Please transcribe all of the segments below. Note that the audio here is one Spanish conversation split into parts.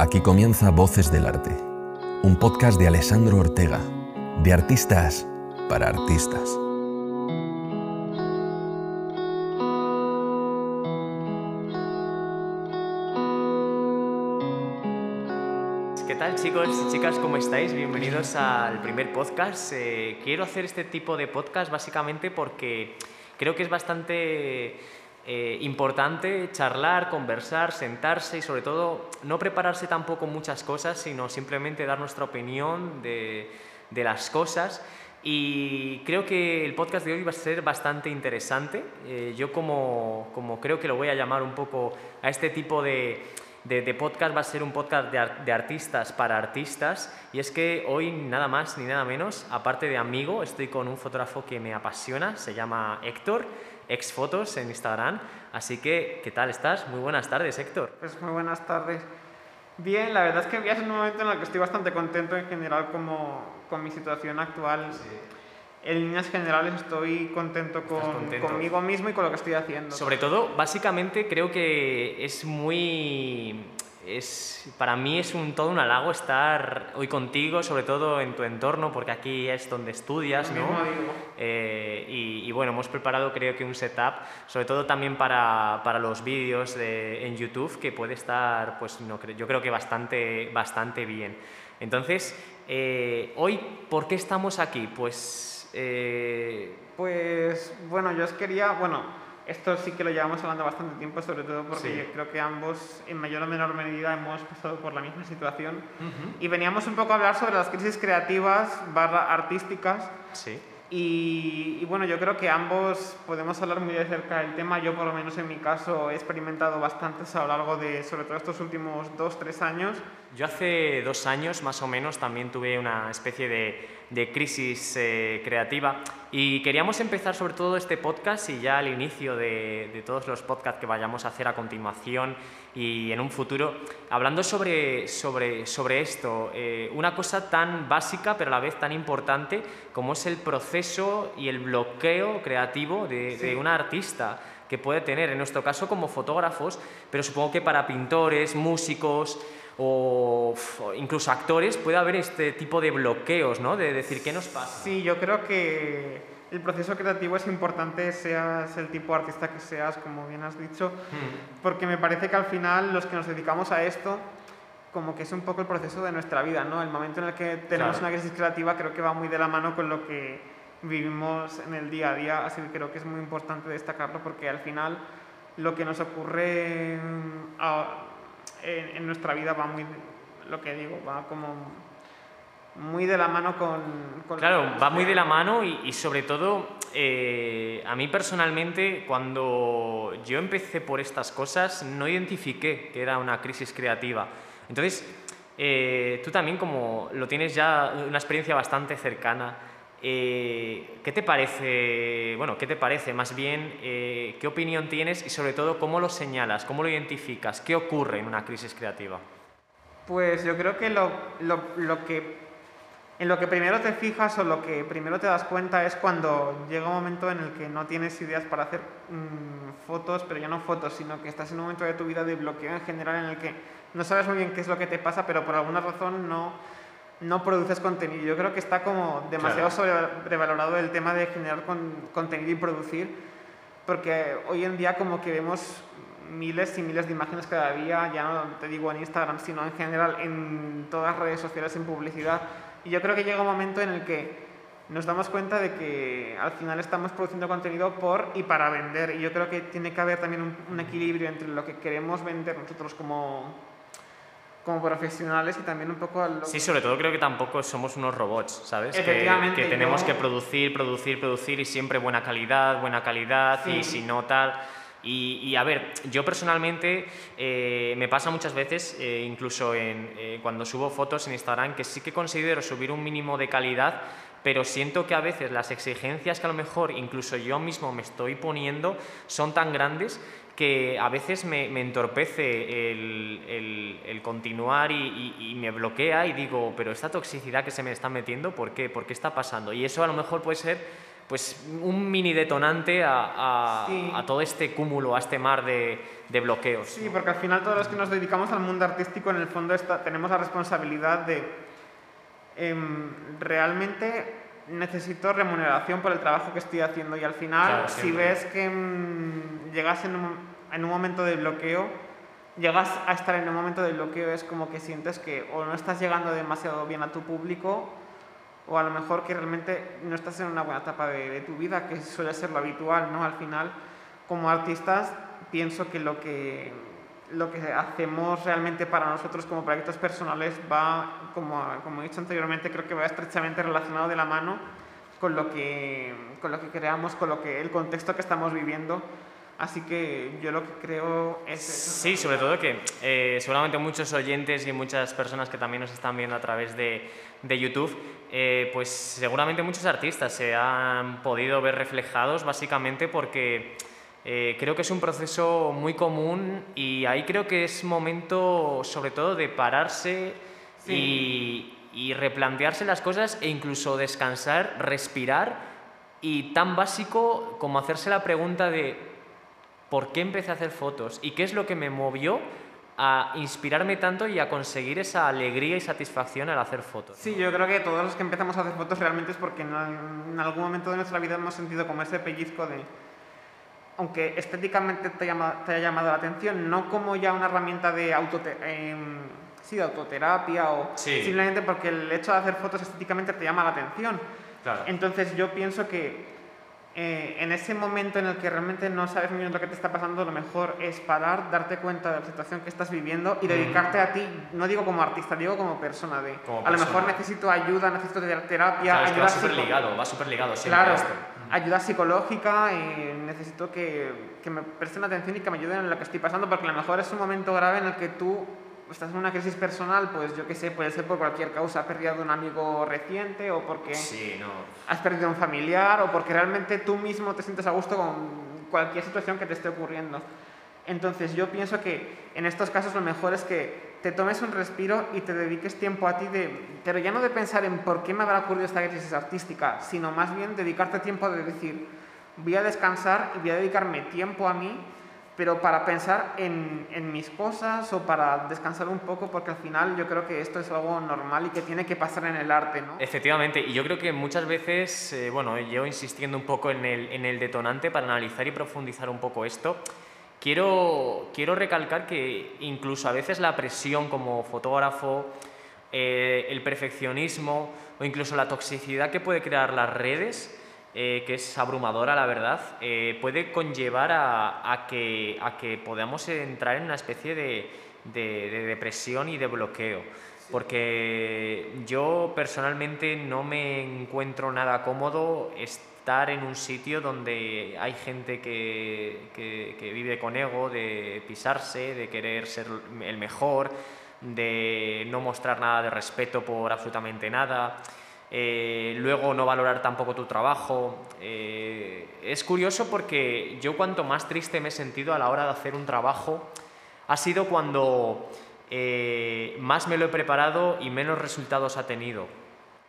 Aquí comienza Voces del Arte, un podcast de Alessandro Ortega, de artistas para artistas. ¿Qué tal chicos y chicas? ¿Cómo estáis? Bienvenidos al primer podcast. Eh, quiero hacer este tipo de podcast básicamente porque creo que es bastante eh, importante charlar, conversar, sentarse y sobre todo no prepararse tampoco muchas cosas, sino simplemente dar nuestra opinión de, de las cosas. Y creo que el podcast de hoy va a ser bastante interesante. Eh, yo como, como creo que lo voy a llamar un poco a este tipo de, de, de podcast va a ser un podcast de, de artistas para artistas y es que hoy nada más ni nada menos, aparte de amigo, estoy con un fotógrafo que me apasiona, se llama Héctor, exfotos en Instagram, así que ¿qué tal estás? Muy buenas tardes Héctor. Pues muy buenas tardes. Bien, la verdad es que ya es un momento en el que estoy bastante contento en general como, con mi situación actual. En líneas generales estoy contento, con, contento. conmigo mismo y con lo que estoy haciendo. Sobre todo, básicamente creo que es muy... Es, para mí es un, todo un halago estar hoy contigo, sobre todo en tu entorno, porque aquí es donde estudias, ¿no? Eh, y, y bueno, hemos preparado creo que un setup, sobre todo también para, para los vídeos de- en YouTube, que puede estar, pues no, yo creo que bastante, bastante bien. Entonces, eh, hoy, ¿por qué estamos aquí? Pues... eh, Pues bueno, yo os quería, bueno, esto sí que lo llevamos hablando bastante tiempo, sobre todo porque Sí. yo creo que ambos en mayor o menor medida hemos pasado por la misma situación. Y veníamos un poco a hablar sobre las crisis creativas barra artísticas. sí. Y, y bueno, yo creo que ambos podemos hablar muy de cerca del tema. Yo, por lo menos en mi caso, he experimentado bastantes a lo largo de, sobre todo estos últimos dos, tres años. Yo hace dos años más o menos también tuve una especie de, de crisis eh, creativa. Y queríamos empezar sobre todo este podcast y ya al inicio de, de todos los podcasts que vayamos a hacer a continuación y en un futuro, hablando sobre, sobre, sobre esto, eh, una cosa tan básica pero a la vez tan importante como es el proceso y el bloqueo creativo de, de una artista que puede tener, en nuestro caso como fotógrafos, pero supongo que para pintores, músicos o incluso actores puede haber este tipo de bloqueos, ¿no? De decir, ¿qué nos pasa? Sí, yo creo que el proceso creativo es importante, seas el tipo de artista que seas, como bien has dicho, porque me parece que al final los que nos dedicamos a esto, como que es un poco el proceso de nuestra vida, ¿no? El momento en el que tenemos Claro. una crisis creativa creo que va muy de la mano con lo que vivimos en el día a día, así que creo que es muy importante destacarlo porque al final lo que nos ocurre mm, a- en, en nuestra vida va muy, lo que digo, va como muy de la mano con... con Claro, va muy de la mano y, y sobre todo, eh, a mí personalmente, cuando yo empecé por estas cosas, no identifiqué que era una crisis creativa. Entonces, eh, tú también como lo tienes ya una experiencia bastante cercana, eh, ¿qué te parece, bueno, qué te parece más bien, eh, qué opinión tienes y sobre todo cómo lo señalas, cómo lo identificas, qué ocurre en una crisis creativa? Pues yo creo que lo, lo- lo que en lo que primero te fijas o lo que primero te das cuenta es cuando llega un momento en el que no tienes ideas para hacer mm, fotos, pero ya no fotos, sino que estás en un momento de tu vida de bloqueo en general en el que no sabes muy bien qué es lo que te pasa, pero por alguna razón no, no produces contenido. Yo creo que está como demasiado sobrevalorado el tema de generar con- contenido y producir, porque hoy en día como que vemos miles y miles de imágenes cada día, ya no te digo en Instagram, sino en general en todas las redes sociales, en publicidad. Y yo creo que llega un momento en el que nos damos cuenta de que al final estamos produciendo contenido por y para vender. Y yo creo que tiene que haber también un, un equilibrio entre lo que queremos vender nosotros como, como profesionales y también un poco a lo Sí, sobre todo creo que tampoco somos unos robots, ¿sabes? Que- Efectivamente, Que, tenemos yo- que producir, producir, producir y siempre buena calidad, buena calidad y Sí. si no tal. Y, y, a ver, yo personalmente eh, me pasa muchas veces, eh, incluso en, eh, cuando subo fotos en Instagram, que sí que considero subir un mínimo de calidad, pero siento que a veces las exigencias que a lo mejor incluso yo mismo me estoy poniendo son tan grandes que a veces me, me entorpece el, el- el continuar y, y- y me bloquea y digo, pero esta toxicidad que se me está metiendo, ¿por qué? ¿Por qué está pasando? Y eso a lo mejor puede ser pues un mini detonante a, a, todo este cúmulo, a este mar de, de, bloqueos. Sí, porque al final todos los que nos dedicamos al mundo artístico, en el fondo tenemos la responsabilidad de em, realmente necesito remuneración por el trabajo que estoy haciendo y al final si ves que em, llegas en un, en un momento de bloqueo, llegas a estar en un momento de bloqueo es como que sientes que o no estás llegando demasiado bien a tu público o a lo mejor que realmente no estás en una buena etapa de, tu vida, que suele ser lo habitual, ¿no? Al final, como artistas, pienso que lo que, lo que hacemos realmente para nosotros como proyectos personales va, como, como he dicho anteriormente, creo que va estrechamente relacionado de la mano con lo que, con lo que creamos, con lo que, el contexto que estamos viviendo. Así que yo lo que creo es... Sí, sobre todo que eh, seguramente muchos oyentes y muchas personas que también nos están viendo a través de, de YouTube, eh, pues seguramente muchos artistas se han podido ver reflejados básicamente porque eh, creo que es un proceso muy común y ahí creo que es momento sobre todo de pararse y, y replantearse las cosas e incluso descansar, respirar y tan básico como hacerse la pregunta de por qué empecé a hacer fotos y qué es lo que me movió a inspirarme tanto y a conseguir esa alegría y satisfacción al hacer fotos. Sí, yo creo que todos los que empezamos a hacer fotos realmente es porque en, algún momento de nuestra vida hemos sentido como ese pellizco de, aunque estéticamente te, llama, te haya llamado la atención, no como ya una herramienta de, em, sí, de autoterapia o simplemente porque el hecho de hacer fotos estéticamente te llama la atención. Claro. Entonces yo pienso que eh, en ese momento en el que realmente no sabes muy bien lo que te está pasando, lo mejor es parar, darte cuenta de la situación que estás viviendo y dedicarte a ti, no digo como artista, digo como persona. De, a lo mejor necesito ayuda, necesito terapia. ayuda va súper ligado, va súper ligado siempre claro, ayuda psicológica, necesito que, que me presten atención y que me ayuden en lo que estoy pasando, porque a lo mejor es un momento grave en el que tú estás en una crisis personal, pues yo qué sé, puede ser por cualquier causa, has perdido un amigo reciente o porque has perdido un familiar o porque realmente tú mismo te sientes a gusto con cualquier situación que te esté ocurriendo. Entonces yo pienso que en estos casos lo mejor es que te tomes un respiro y te dediques tiempo a ti, de, pero ya no de pensar en por qué me habrá ocurrido esta crisis artística, sino más bien dedicarte tiempo de decir, voy a descansar y voy a dedicarme tiempo a mí pero para pensar en, mis cosas o para descansar un poco, porque al final yo creo que esto es algo normal y que tiene que pasar en el arte, ¿no? Efectivamente, y yo creo que muchas veces, eh, bueno, yo insistiendo un poco en el detonante para analizar y profundizar un poco esto, quiero, quiero recalcar que incluso a veces la presión como fotógrafo, eh, el perfeccionismo o incluso la toxicidad que puede crear las redes, eh, que es abrumadora, la verdad, eh, puede conllevar a, que, a que podamos entrar en una especie de, depresión y de bloqueo. Porque yo personalmente no me encuentro nada cómodo estar en un sitio donde hay gente que, que vive con ego, de pisarse, de querer ser el mejor, de no mostrar nada de respeto por absolutamente nada. Eh, luego no valorar tampoco tu trabajo. Eh, es curioso porque yo cuanto más triste me he sentido a la hora de hacer un trabajo ha sido cuando eh, más me lo he preparado y menos resultados ha tenido.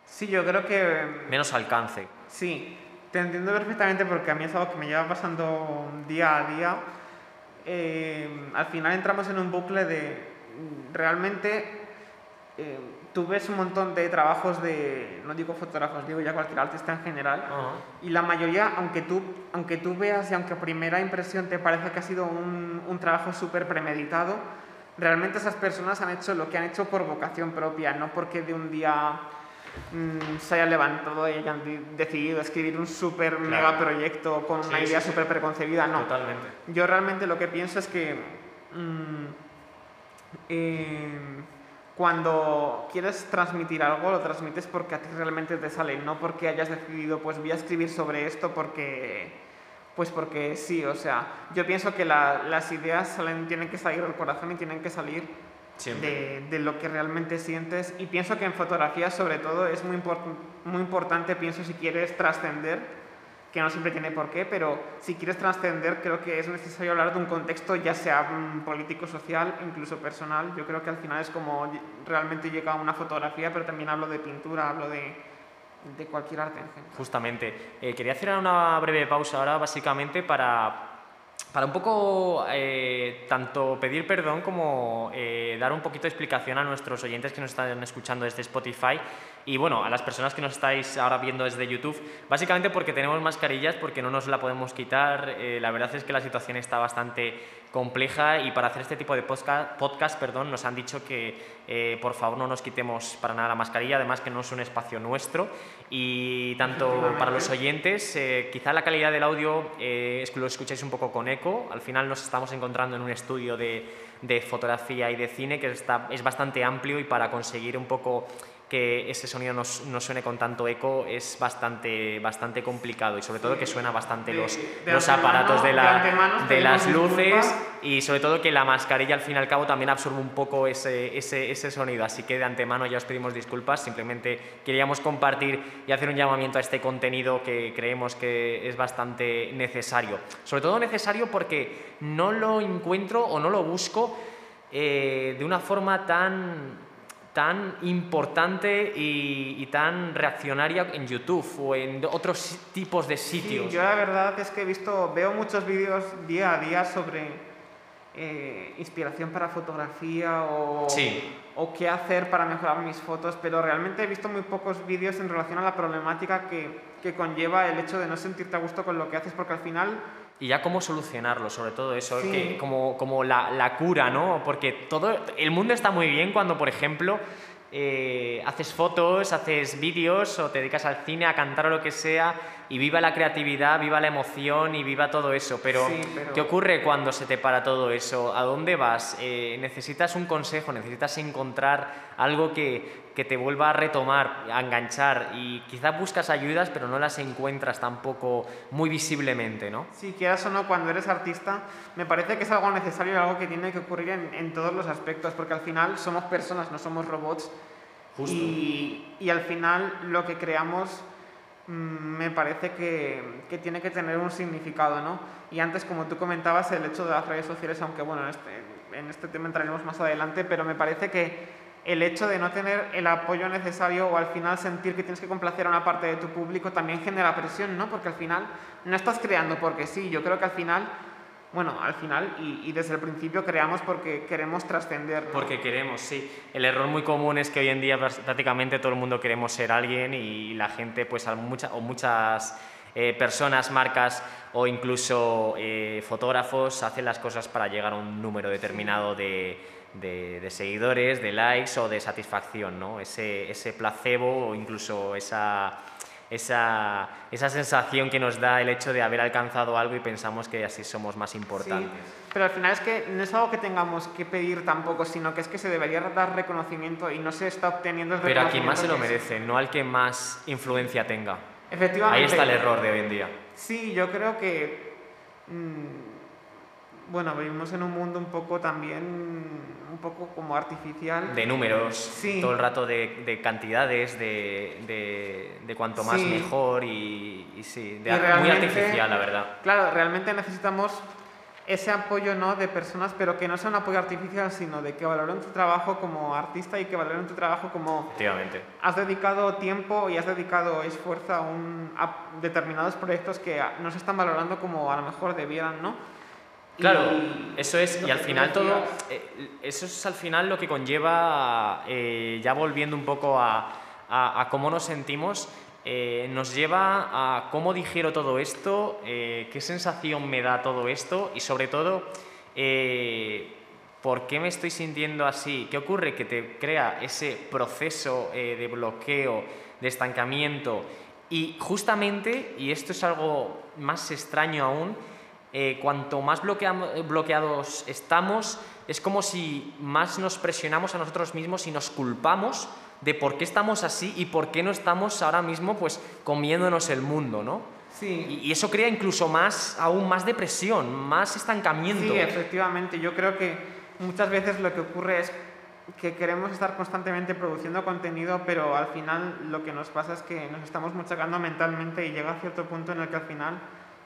Sí, yo creo que... Menos alcance. Sí, te entiendo perfectamente porque a mí es algo que me lleva pasando día a día. al final entramos en un bucle de realmente tú ves un montón de trabajos de, no digo fotógrafos, digo ya cualquier artista en general, y la mayoría, aunque tú, aunque tú veas y aunque a primera impresión te parece que ha sido un, un trabajo súper premeditado, realmente esas personas han hecho lo que han hecho por vocación propia, no porque de un día mm, se hayan levantado y hayan decidido escribir un súper mega proyecto con una idea súper preconcebida, no. Totalmente. Yo realmente lo que pienso es que... Mm, eh, cuando quieres transmitir algo, lo transmites porque a ti realmente te sale, no porque hayas decidido, pues voy a escribir sobre esto porque, pues porque sí, o sea, yo pienso que las ideas salen, tienen que salir del corazón y tienen que salir de, de, lo que realmente sientes y pienso que en fotografía sobre todo es muy, muy importante, pienso si quieres trascender, que no siempre tiene por qué, pero si quieres trascender, creo que es necesario hablar de un contexto, ya sea mm, político, social, incluso personal. Yo creo que al final es como realmente llega una fotografía, pero también hablo de pintura, hablo de de cualquier arte en general. Justamente. Eh, quería hacer una breve pausa ahora, básicamente, para para un poco eh, tanto pedir perdón como eh, dar un poquito de explicación a nuestros oyentes que nos están escuchando desde Spotify y bueno, a las personas que nos estáis ahora viendo desde YouTube, básicamente porque tenemos mascarillas, porque no nos la podemos quitar. Eh, la verdad es que la situación está bastante compleja y para hacer este tipo de podcast, podcast perdón, nos han dicho que eh, por favor no nos quitemos para nada la mascarilla, además que no es un espacio nuestro y tanto para los oyentes, eh, quizá la calidad del audio es que lo escucháis un poco con eco, al final nos estamos encontrando en un estudio de, de fotografía y de cine que está, es bastante amplio y para conseguir un poco que ese sonido no, suene con tanto eco es bastante, bastante complicado y sobre todo que suena bastante los, los aparatos de, la, de, las luces y sobre todo que la mascarilla al fin y al cabo también absorbe un poco ese, ese, ese, sonido. Así que de antemano ya os pedimos disculpas, simplemente queríamos compartir y hacer un llamamiento a este contenido que creemos que es bastante necesario. Sobre todo necesario porque no lo encuentro o no lo busco eh, de una forma tan tan importante y, tan reaccionaria en YouTube o en otros tipos de sitios. Sí, yo la verdad es que he visto, veo muchos vídeos día a día sobre eh, inspiración para fotografía o, o qué hacer para mejorar mis fotos, pero realmente he visto muy pocos vídeos en relación a la problemática que, que conlleva el hecho de no sentirte a gusto con lo que haces, porque al final y ya cómo solucionarlo, sobre todo eso, que como, como la, la, cura, ¿no? Porque todo el mundo está muy bien cuando, por ejemplo, eh, haces fotos, haces vídeos o te dedicas al cine, a cantar o lo que sea, y viva la creatividad, viva la emoción y viva todo eso. Pero, ¿qué ocurre cuando se te para todo eso? ¿A dónde vas? Eh, necesitas un consejo, necesitas encontrar algo que, que, te vuelva a retomar, a enganchar, y quizás buscas ayudas, pero no las encuentras tampoco muy visiblemente, ¿no? Sí, quieras o no, cuando eres artista, me parece que es algo necesario y algo que tiene que ocurrir en, en todos los aspectos, porque al final somos personas, no somos robots y, y, al final lo que creamos mm, me parece que, que, tiene que tener un significado, ¿no? Y antes, como tú comentabas, el hecho de las redes sociales, aunque bueno, en este, en este tema entraremos más adelante, pero me parece que el hecho de no tener el apoyo necesario o al final sentir que tienes que complacer a una parte de tu público también genera presión, ¿no? Porque al final no estás creando porque sí, yo creo que al final bueno, al final y, desde el principio creamos porque queremos trascender. Porque queremos, sí. El error muy común es que hoy en día prácticamente todo el mundo queremos ser alguien y la gente, pues mucha, o muchas eh, personas, marcas o incluso eh, fotógrafos hacen las cosas para llegar a un número determinado de, de, de seguidores, de likes o de satisfacción, ¿no? Ese, ese placebo o incluso esa esa, esa, sensación que nos da el hecho de haber alcanzado algo y pensamos que así somos más importantes. pero al final es que no es algo que tengamos que pedir tampoco, sino que es que se debería dar reconocimiento y no se está obteniendo el Pero a quien más se lo merece, no al que más influencia tenga. Efectivamente. Ahí está el error de hoy en día. Sí, yo creo que... Mm, bueno, vivimos en un mundo un poco también, un poco como artificial. De números, todo el rato de, cantidades, de, de, cuanto más mejor y, sí, de, muy artificial, la verdad. Claro, realmente necesitamos ese apoyo ¿no? de personas, pero que no sea un apoyo artificial, sino de que valoren tu trabajo como artista y que valoren tu trabajo como... Efectivamente. Has dedicado tiempo y has dedicado esfuerzo a, un, a determinados proyectos que no se están valorando como a lo mejor debieran, ¿no? Claro, eso es, y al final todo, eh, eso es al final lo que conlleva, eh, ya volviendo un poco a, a, cómo nos sentimos, eh, nos lleva a cómo digiero todo esto, qué sensación me da todo esto y sobre todo, ¿por qué me estoy sintiendo así? ¿Qué ocurre? Que te crea ese proceso de bloqueo, de estancamiento y justamente, y esto es algo más extraño aún, eh, cuanto más bloqueados estamos, es como si más nos presionamos a nosotros mismos y nos culpamos de por qué estamos así y por qué no estamos ahora mismo pues comiéndonos el mundo, ¿no? Sí. Y, eso crea incluso más, aún más depresión, más estancamiento. Sí, efectivamente. Yo creo que muchas veces lo que ocurre es que queremos estar constantemente produciendo contenido, pero al final lo que nos pasa es que nos estamos machacando mentalmente y llega a cierto punto en el que al final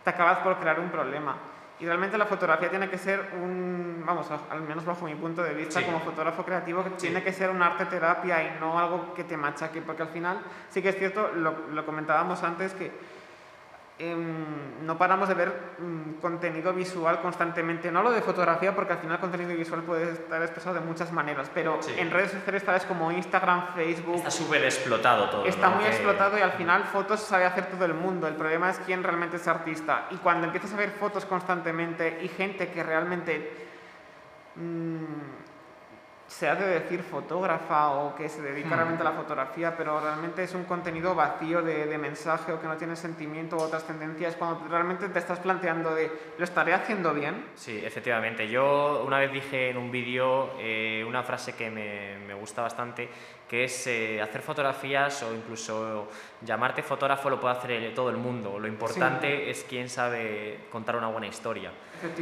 te acabas por crear un problema. Y realmente la fotografía tiene que ser un, vamos, al menos bajo mi punto de vista como fotógrafo creativo, que tiene que ser un arte terapia y no algo que te machaque, porque al final sí que es cierto, lo, lo comentábamos antes, que Em, no paramos de ver mm, contenido visual constantemente. No lo de fotografía, porque al final el contenido visual puede estar expresado de muchas maneras, pero en redes sociales tales como Instagram, Facebook... Está súper explotado todo. Está muy explotado y al final fotos sabe hacer todo el mundo. El problema es quién realmente es artista. Y cuando empiezas a ver fotos constantemente y gente que realmente... Mmm, se ha de decir fotógrafa o que se dedica hmm. realmente a la fotografía, pero realmente es un contenido vacío de, de, mensaje o que no tiene sentimiento o otras tendencias, cuando realmente te estás planteando de, ¿lo estaré haciendo bien? Sí, efectivamente. Yo una vez dije en un vídeo eh, una frase que me, me gusta bastante, que es eh, hacer fotografías o incluso llamarte fotógrafo lo puede hacer todo el mundo. Lo importante es quién sabe contar una buena historia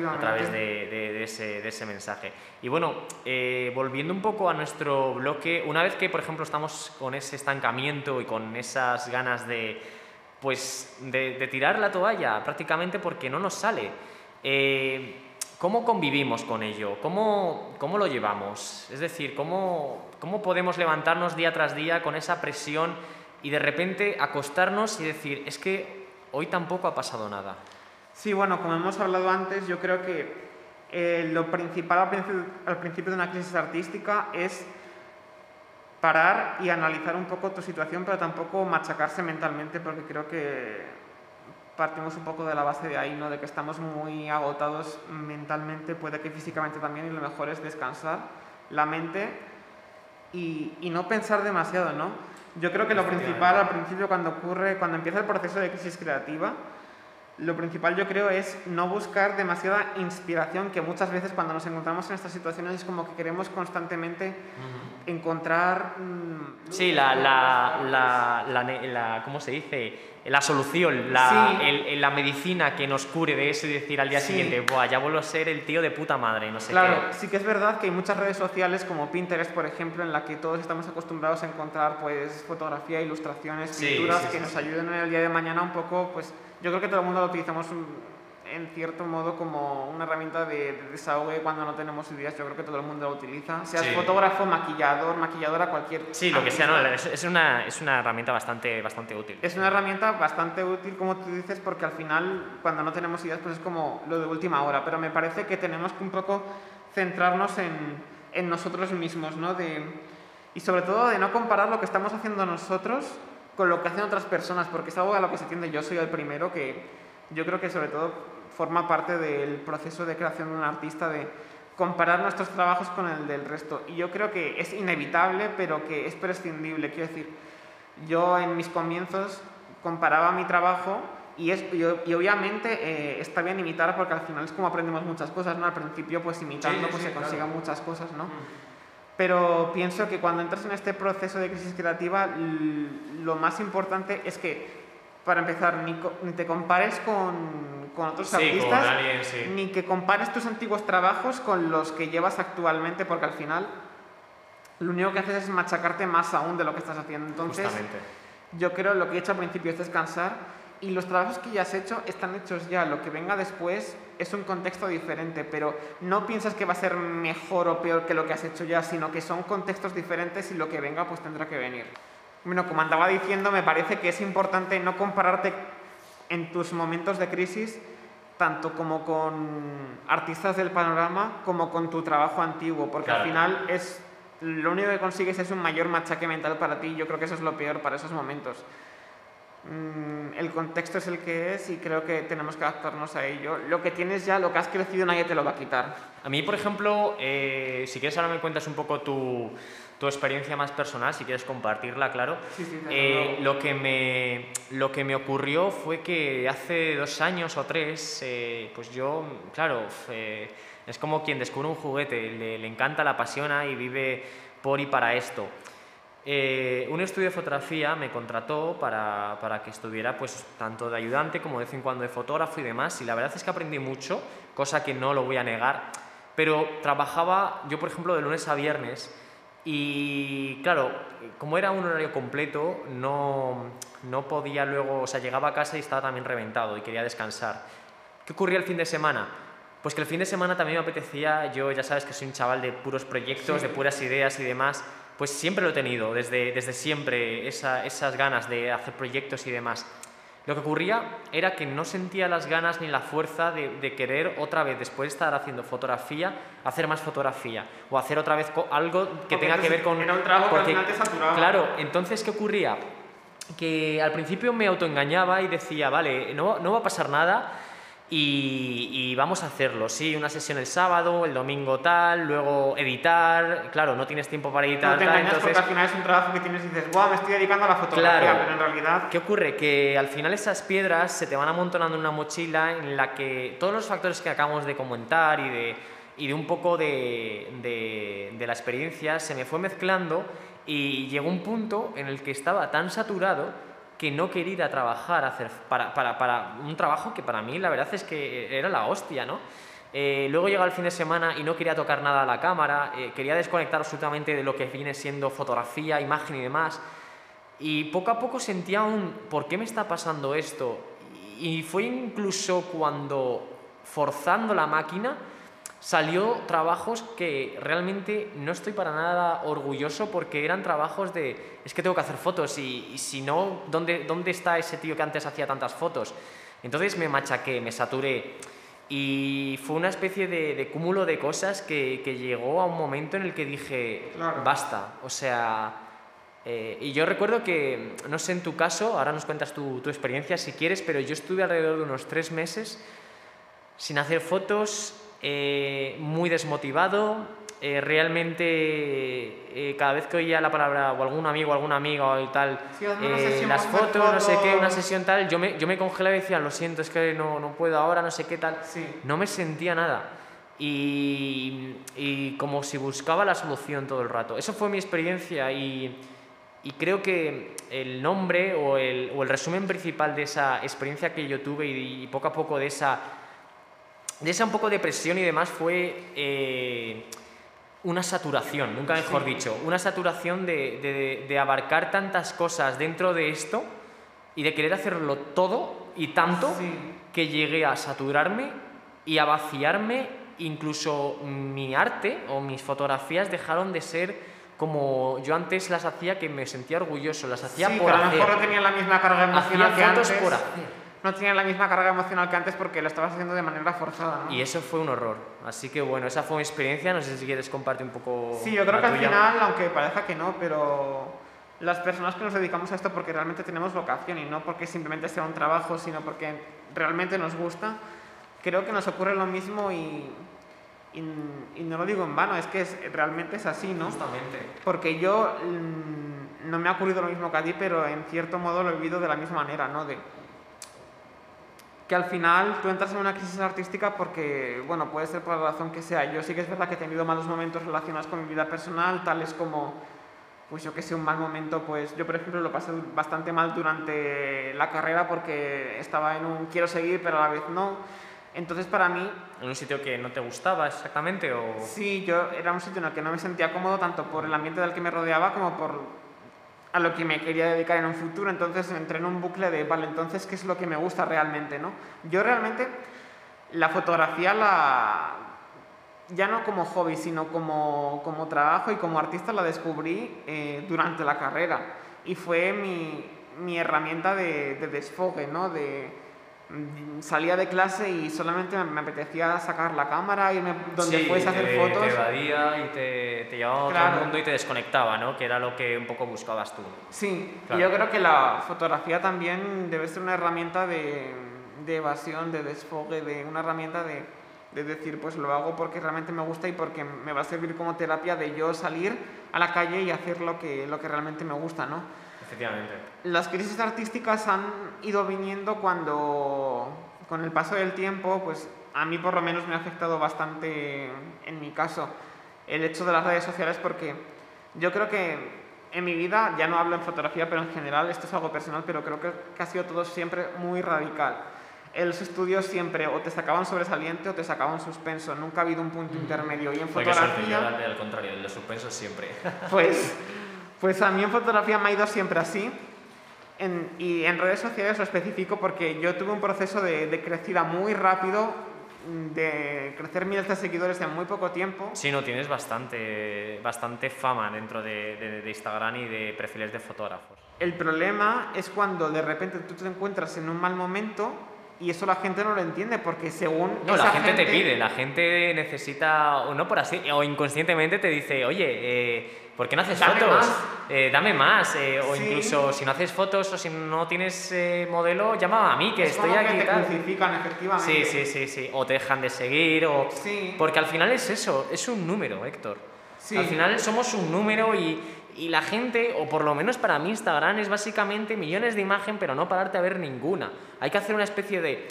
a través de, de, ese, de ese, mensaje. Y bueno, eh, volviendo un poco a nuestro bloque, una vez que, por ejemplo, estamos con ese estancamiento y con esas ganas de, pues, de, tirar la toalla prácticamente porque no nos sale, eh, ¿cómo convivimos con ello? ¿Cómo, ¿Cómo lo llevamos? Es decir, ¿cómo, ¿Cómo podemos levantarnos día tras día con esa presión y de repente acostarnos y decir, es que hoy tampoco ha pasado nada? Sí, bueno, como hemos hablado antes, yo creo que eh, lo principal al principio, de una crisis artística es parar y analizar un poco tu situación, pero tampoco machacarse mentalmente, porque creo que partimos un poco de la base de ahí, ¿no? de que estamos muy agotados mentalmente, puede que físicamente también, y lo mejor es descansar la mente y, no pensar demasiado, ¿no? Yo creo que lo principal al principio cuando ocurre, cuando empieza el proceso de crisis creativa, lo principal yo creo es no buscar demasiada inspiración, que muchas veces cuando nos encontramos en estas situaciones es como que queremos constantemente encontrar... Mm, sí, la, la, la, la, ¿cómo se dice? la solución, la, la, medicina que nos cure de eso y decir al día siguiente, Buah, ya vuelvo a ser el tío de puta madre, no sé claro, sí que es verdad que hay muchas redes sociales como Pinterest, por ejemplo, en la que todos estamos acostumbrados a encontrar pues fotografía, ilustraciones, pinturas que nos ayuden en el día de mañana un poco, pues yo creo que todo el mundo lo utilizamos en cierto modo como una herramienta de, desahogo cuando no tenemos ideas. Yo creo que todo el mundo lo utiliza. Seas fotógrafo, maquillador, maquilladora, cualquier... Sí, lo que sea, no, es, una, es una herramienta bastante, bastante útil. Es una herramienta bastante útil, como tú dices, porque al final, cuando no tenemos ideas, pues es como lo de última hora. Pero me parece que tenemos que un poco centrarnos en, en nosotros mismos, ¿no? De, y sobre todo de no comparar lo que estamos haciendo nosotros con lo que hacen otras personas, porque es algo a lo que se tiende. Yo soy el primero que yo creo que sobre todo forma parte del proceso de creación de un artista de comparar nuestros trabajos con el del resto. Y yo creo que es inevitable, pero que es prescindible. Quiero decir, yo en mis comienzos comparaba mi trabajo y, es, y, obviamente eh, está bien imitar porque al final es como aprendemos muchas cosas, ¿no? Al principio pues imitando pues se consigan muchas cosas, ¿no? Mm. Pero pienso que cuando entras en este proceso de crisis creativa, lo más importante es que, para empezar, ni, ni te compares con con otros artistas, ni que compares tus antiguos trabajos con los que llevas actualmente, porque al final lo único que haces es machacarte más aún de lo que estás haciendo. Entonces, yo creo lo que he hecho al principio es descansar y los trabajos que ya has hecho están hechos ya. Lo que venga después es un contexto diferente, pero no piensas que va a ser mejor o peor que lo que has hecho ya, sino que son contextos diferentes y lo que venga pues tendrá que venir. Bueno, como andaba diciendo, me parece que es importante no compararte en tus momentos de crisis, tanto como con artistas del panorama, como con tu trabajo antiguo, porque al final es lo único que consigues es un mayor machaque mental para ti. Yo creo que eso es lo peor para esos momentos. Mm, el contexto es el que es y creo que tenemos que adaptarnos a ello. Lo que tienes ya, lo que has crecido, nadie te lo va a quitar. A mí, por ejemplo, eh, si quieres ahora me cuentas un poco tu, tu experiencia más personal, si quieres compartirla, claro. Eh, lo, que me, lo que me ocurrió fue que hace dos años o tres, eh, pues yo, claro, eh, es como quien descubre un juguete, le, le, encanta, la apasiona y vive por y para esto. Un estudio de fotografía me contrató para, para, que estuviera pues tanto de ayudante como de vez en cuando de fotógrafo y demás y la verdad es que aprendí mucho, cosa que no lo voy a negar, pero trabajaba yo por ejemplo de lunes a viernes y claro, como era un horario completo, no, no podía luego, o sea, llegaba a casa y estaba también reventado y quería descansar. ¿Qué ocurría el fin de semana? Pues que el fin de semana también me apetecía, yo ya sabes que soy un chaval de puros proyectos, de puras ideas y demás, pues siempre lo he tenido, desde, desde siempre, esas ganas de hacer proyectos y demás. Lo que ocurría era que no sentía las ganas ni la fuerza de, querer otra vez, después de estar haciendo fotografía, hacer más fotografía o hacer otra vez algo que tenga que ver con... Era un trabajo porque, que saturaba. Claro, entonces, ¿qué ocurría? Que al principio me autoengañaba y decía, vale, no, no va a pasar nada, y, vamos a hacerlo, sí, una sesión el sábado, el domingo tal, luego editar, claro, no tienes tiempo para editar. No te engañas porque al final es un trabajo que tienes y dices, guau, me estoy dedicando a la fotografía, pero en realidad... ¿Qué ocurre? Que al final esas piedras se te van amontonando en una mochila en la que todos los factores que acabamos de comentar y de, y de un poco de, de, de la experiencia se me fue mezclando y llegó un punto en el que estaba tan saturado que no quería trabajar hacer, para, para, para, un trabajo que para mí la verdad es que era la hostia, ¿no? Eh, luego llega el fin de semana y no quería tocar nada a la cámara, eh, quería desconectar absolutamente de lo que viene siendo fotografía, imagen y demás. Y poco a poco sentía un, ¿por qué me está pasando esto? Y fue incluso cuando, forzando la máquina, salió trabajos que realmente no estoy para nada orgulloso porque eran trabajos de, es que tengo que hacer fotos y, si no, ¿dónde, ¿dónde está ese tío que antes hacía tantas fotos? Entonces me machaqué, me saturé y fue una especie de, cúmulo de cosas que, llegó a un momento en el que dije, basta, o sea... Eh, y yo recuerdo que, no sé en tu caso, ahora nos cuentas tu, tu experiencia si quieres, pero yo estuve alrededor de unos tres meses sin hacer fotos, eh, muy desmotivado, eh, realmente eh, cada vez que oía la palabra o algún amigo, algún amigo y tal, las fotos, no sé qué, una sesión tal, yo me, yo me congelaba y decía, lo siento, es que no, no puedo ahora, no sé qué tal. No me sentía nada. Y, y, como si buscaba la solución todo el rato. Eso fue mi experiencia y, y creo que el nombre o el, o el, resumen principal de esa experiencia que yo tuve y, y poco a poco de esa de esa un poco de presión y demás fue eh, una saturación, nunca mejor dicho, una saturación de, abarcar tantas cosas dentro de esto y de querer hacerlo todo y tanto que llegué a saturarme y a vaciarme, incluso mi arte o mis fotografías dejaron de ser como yo antes las hacía que me sentía orgulloso, las hacía sí, por pero hacer. a lo mejor no tenía la misma carga emocional hacía que fotos antes. por hacer no tenía la misma carga emocional que antes porque lo estabas haciendo de manera forzada. Y eso fue un horror. Así que bueno, esa fue mi experiencia. No sé si quieres compartir un poco. Sí, yo creo que al final, aunque parezca que no, pero las personas que nos dedicamos a esto porque realmente tenemos vocación y no porque simplemente sea un trabajo, sino porque realmente nos gusta, creo que nos ocurre lo mismo y, y, no lo digo en vano, es que realmente es así, ¿no? Justamente. Porque yo mm, no me ha ocurrido lo mismo que a ti, pero en cierto modo lo he vivido de la misma manera, ¿no? De, que al final tú entras en una crisis artística porque, bueno, puede ser por la razón que sea. Yo sí que es verdad que he tenido malos momentos relacionados con mi vida personal, tales como, pues yo que sé, un mal momento, pues yo por ejemplo lo pasé bastante mal durante la carrera porque estaba en un quiero seguir pero a la vez no. Entonces para mí... ¿En un sitio que no te gustaba exactamente o...? Sí, yo era un sitio en el que no me sentía cómodo tanto por el ambiente del que me rodeaba como por a lo que me quería dedicar en un futuro, entonces entré en un bucle de, vale, entonces, ¿qué es lo que me gusta realmente? ¿no? Yo realmente la fotografía la, ya no como hobby, sino como, como trabajo y como artista la descubrí eh, durante la carrera y fue mi, mi herramienta de, de desfogue, ¿no? De, salía de clase y solamente me apetecía sacar la cámara, irme donde sí, fuese a hacer fotos. Te evadía y te, te llevaba a otro mundo y te desconectaba, ¿no? Que era lo que un poco buscabas tú. Sí, y yo creo que la fotografía también debe ser una herramienta de, de evasión, de desfogue, de una herramienta de, de decir, pues lo hago porque realmente me gusta y porque me va a servir como terapia de yo salir a la calle y hacer lo que, lo que realmente me gusta, ¿no? Efectivamente. Las crisis artísticas han ido viniendo cuando, con el paso del tiempo, pues a mí por lo menos me ha afectado bastante, en mi caso, el hecho de las redes sociales porque yo creo que en mi vida, ya no hablo en fotografía, pero en general, esto es algo personal, pero creo que, ha sido todo siempre muy radical. En los estudios siempre o te sacaban sobresaliente o te sacaban suspenso, nunca ha habido un punto intermedio. Y en fotografía... al contrario, el de suspenso siempre. Pues pues a mí en fotografía me ha ido siempre así. y en redes sociales lo especifico porque yo tuve un proceso de, crecida muy rápido de crecer miles de seguidores en muy poco tiempo. Sí, no, tienes bastante, bastante fama dentro de, de- de Instagram y de perfiles de fotógrafos. El problema es cuando de repente tú te encuentras en un mal momento y eso la gente no lo entiende porque según No, la gente, te pide, la gente necesita, o no por así, o inconscientemente te dice, oye, eh, ¿por qué no haces Dame fotos? más. Eh, dame más. eh, o Sí. incluso si no haces fotos o si no tienes eh, modelo, llama a mí, que es estoy como aquí que te tal. crucifican efectivamente. Sí, sí, sí, sí. O te dejan de seguir, o... Sí. Porque al final es eso, es un número, Héctor. Sí. Al final somos un número y, y la gente, o por lo menos para mí Instagram, es básicamente millones de imagen, pero no pararte a ver ninguna. Hay que hacer una especie de,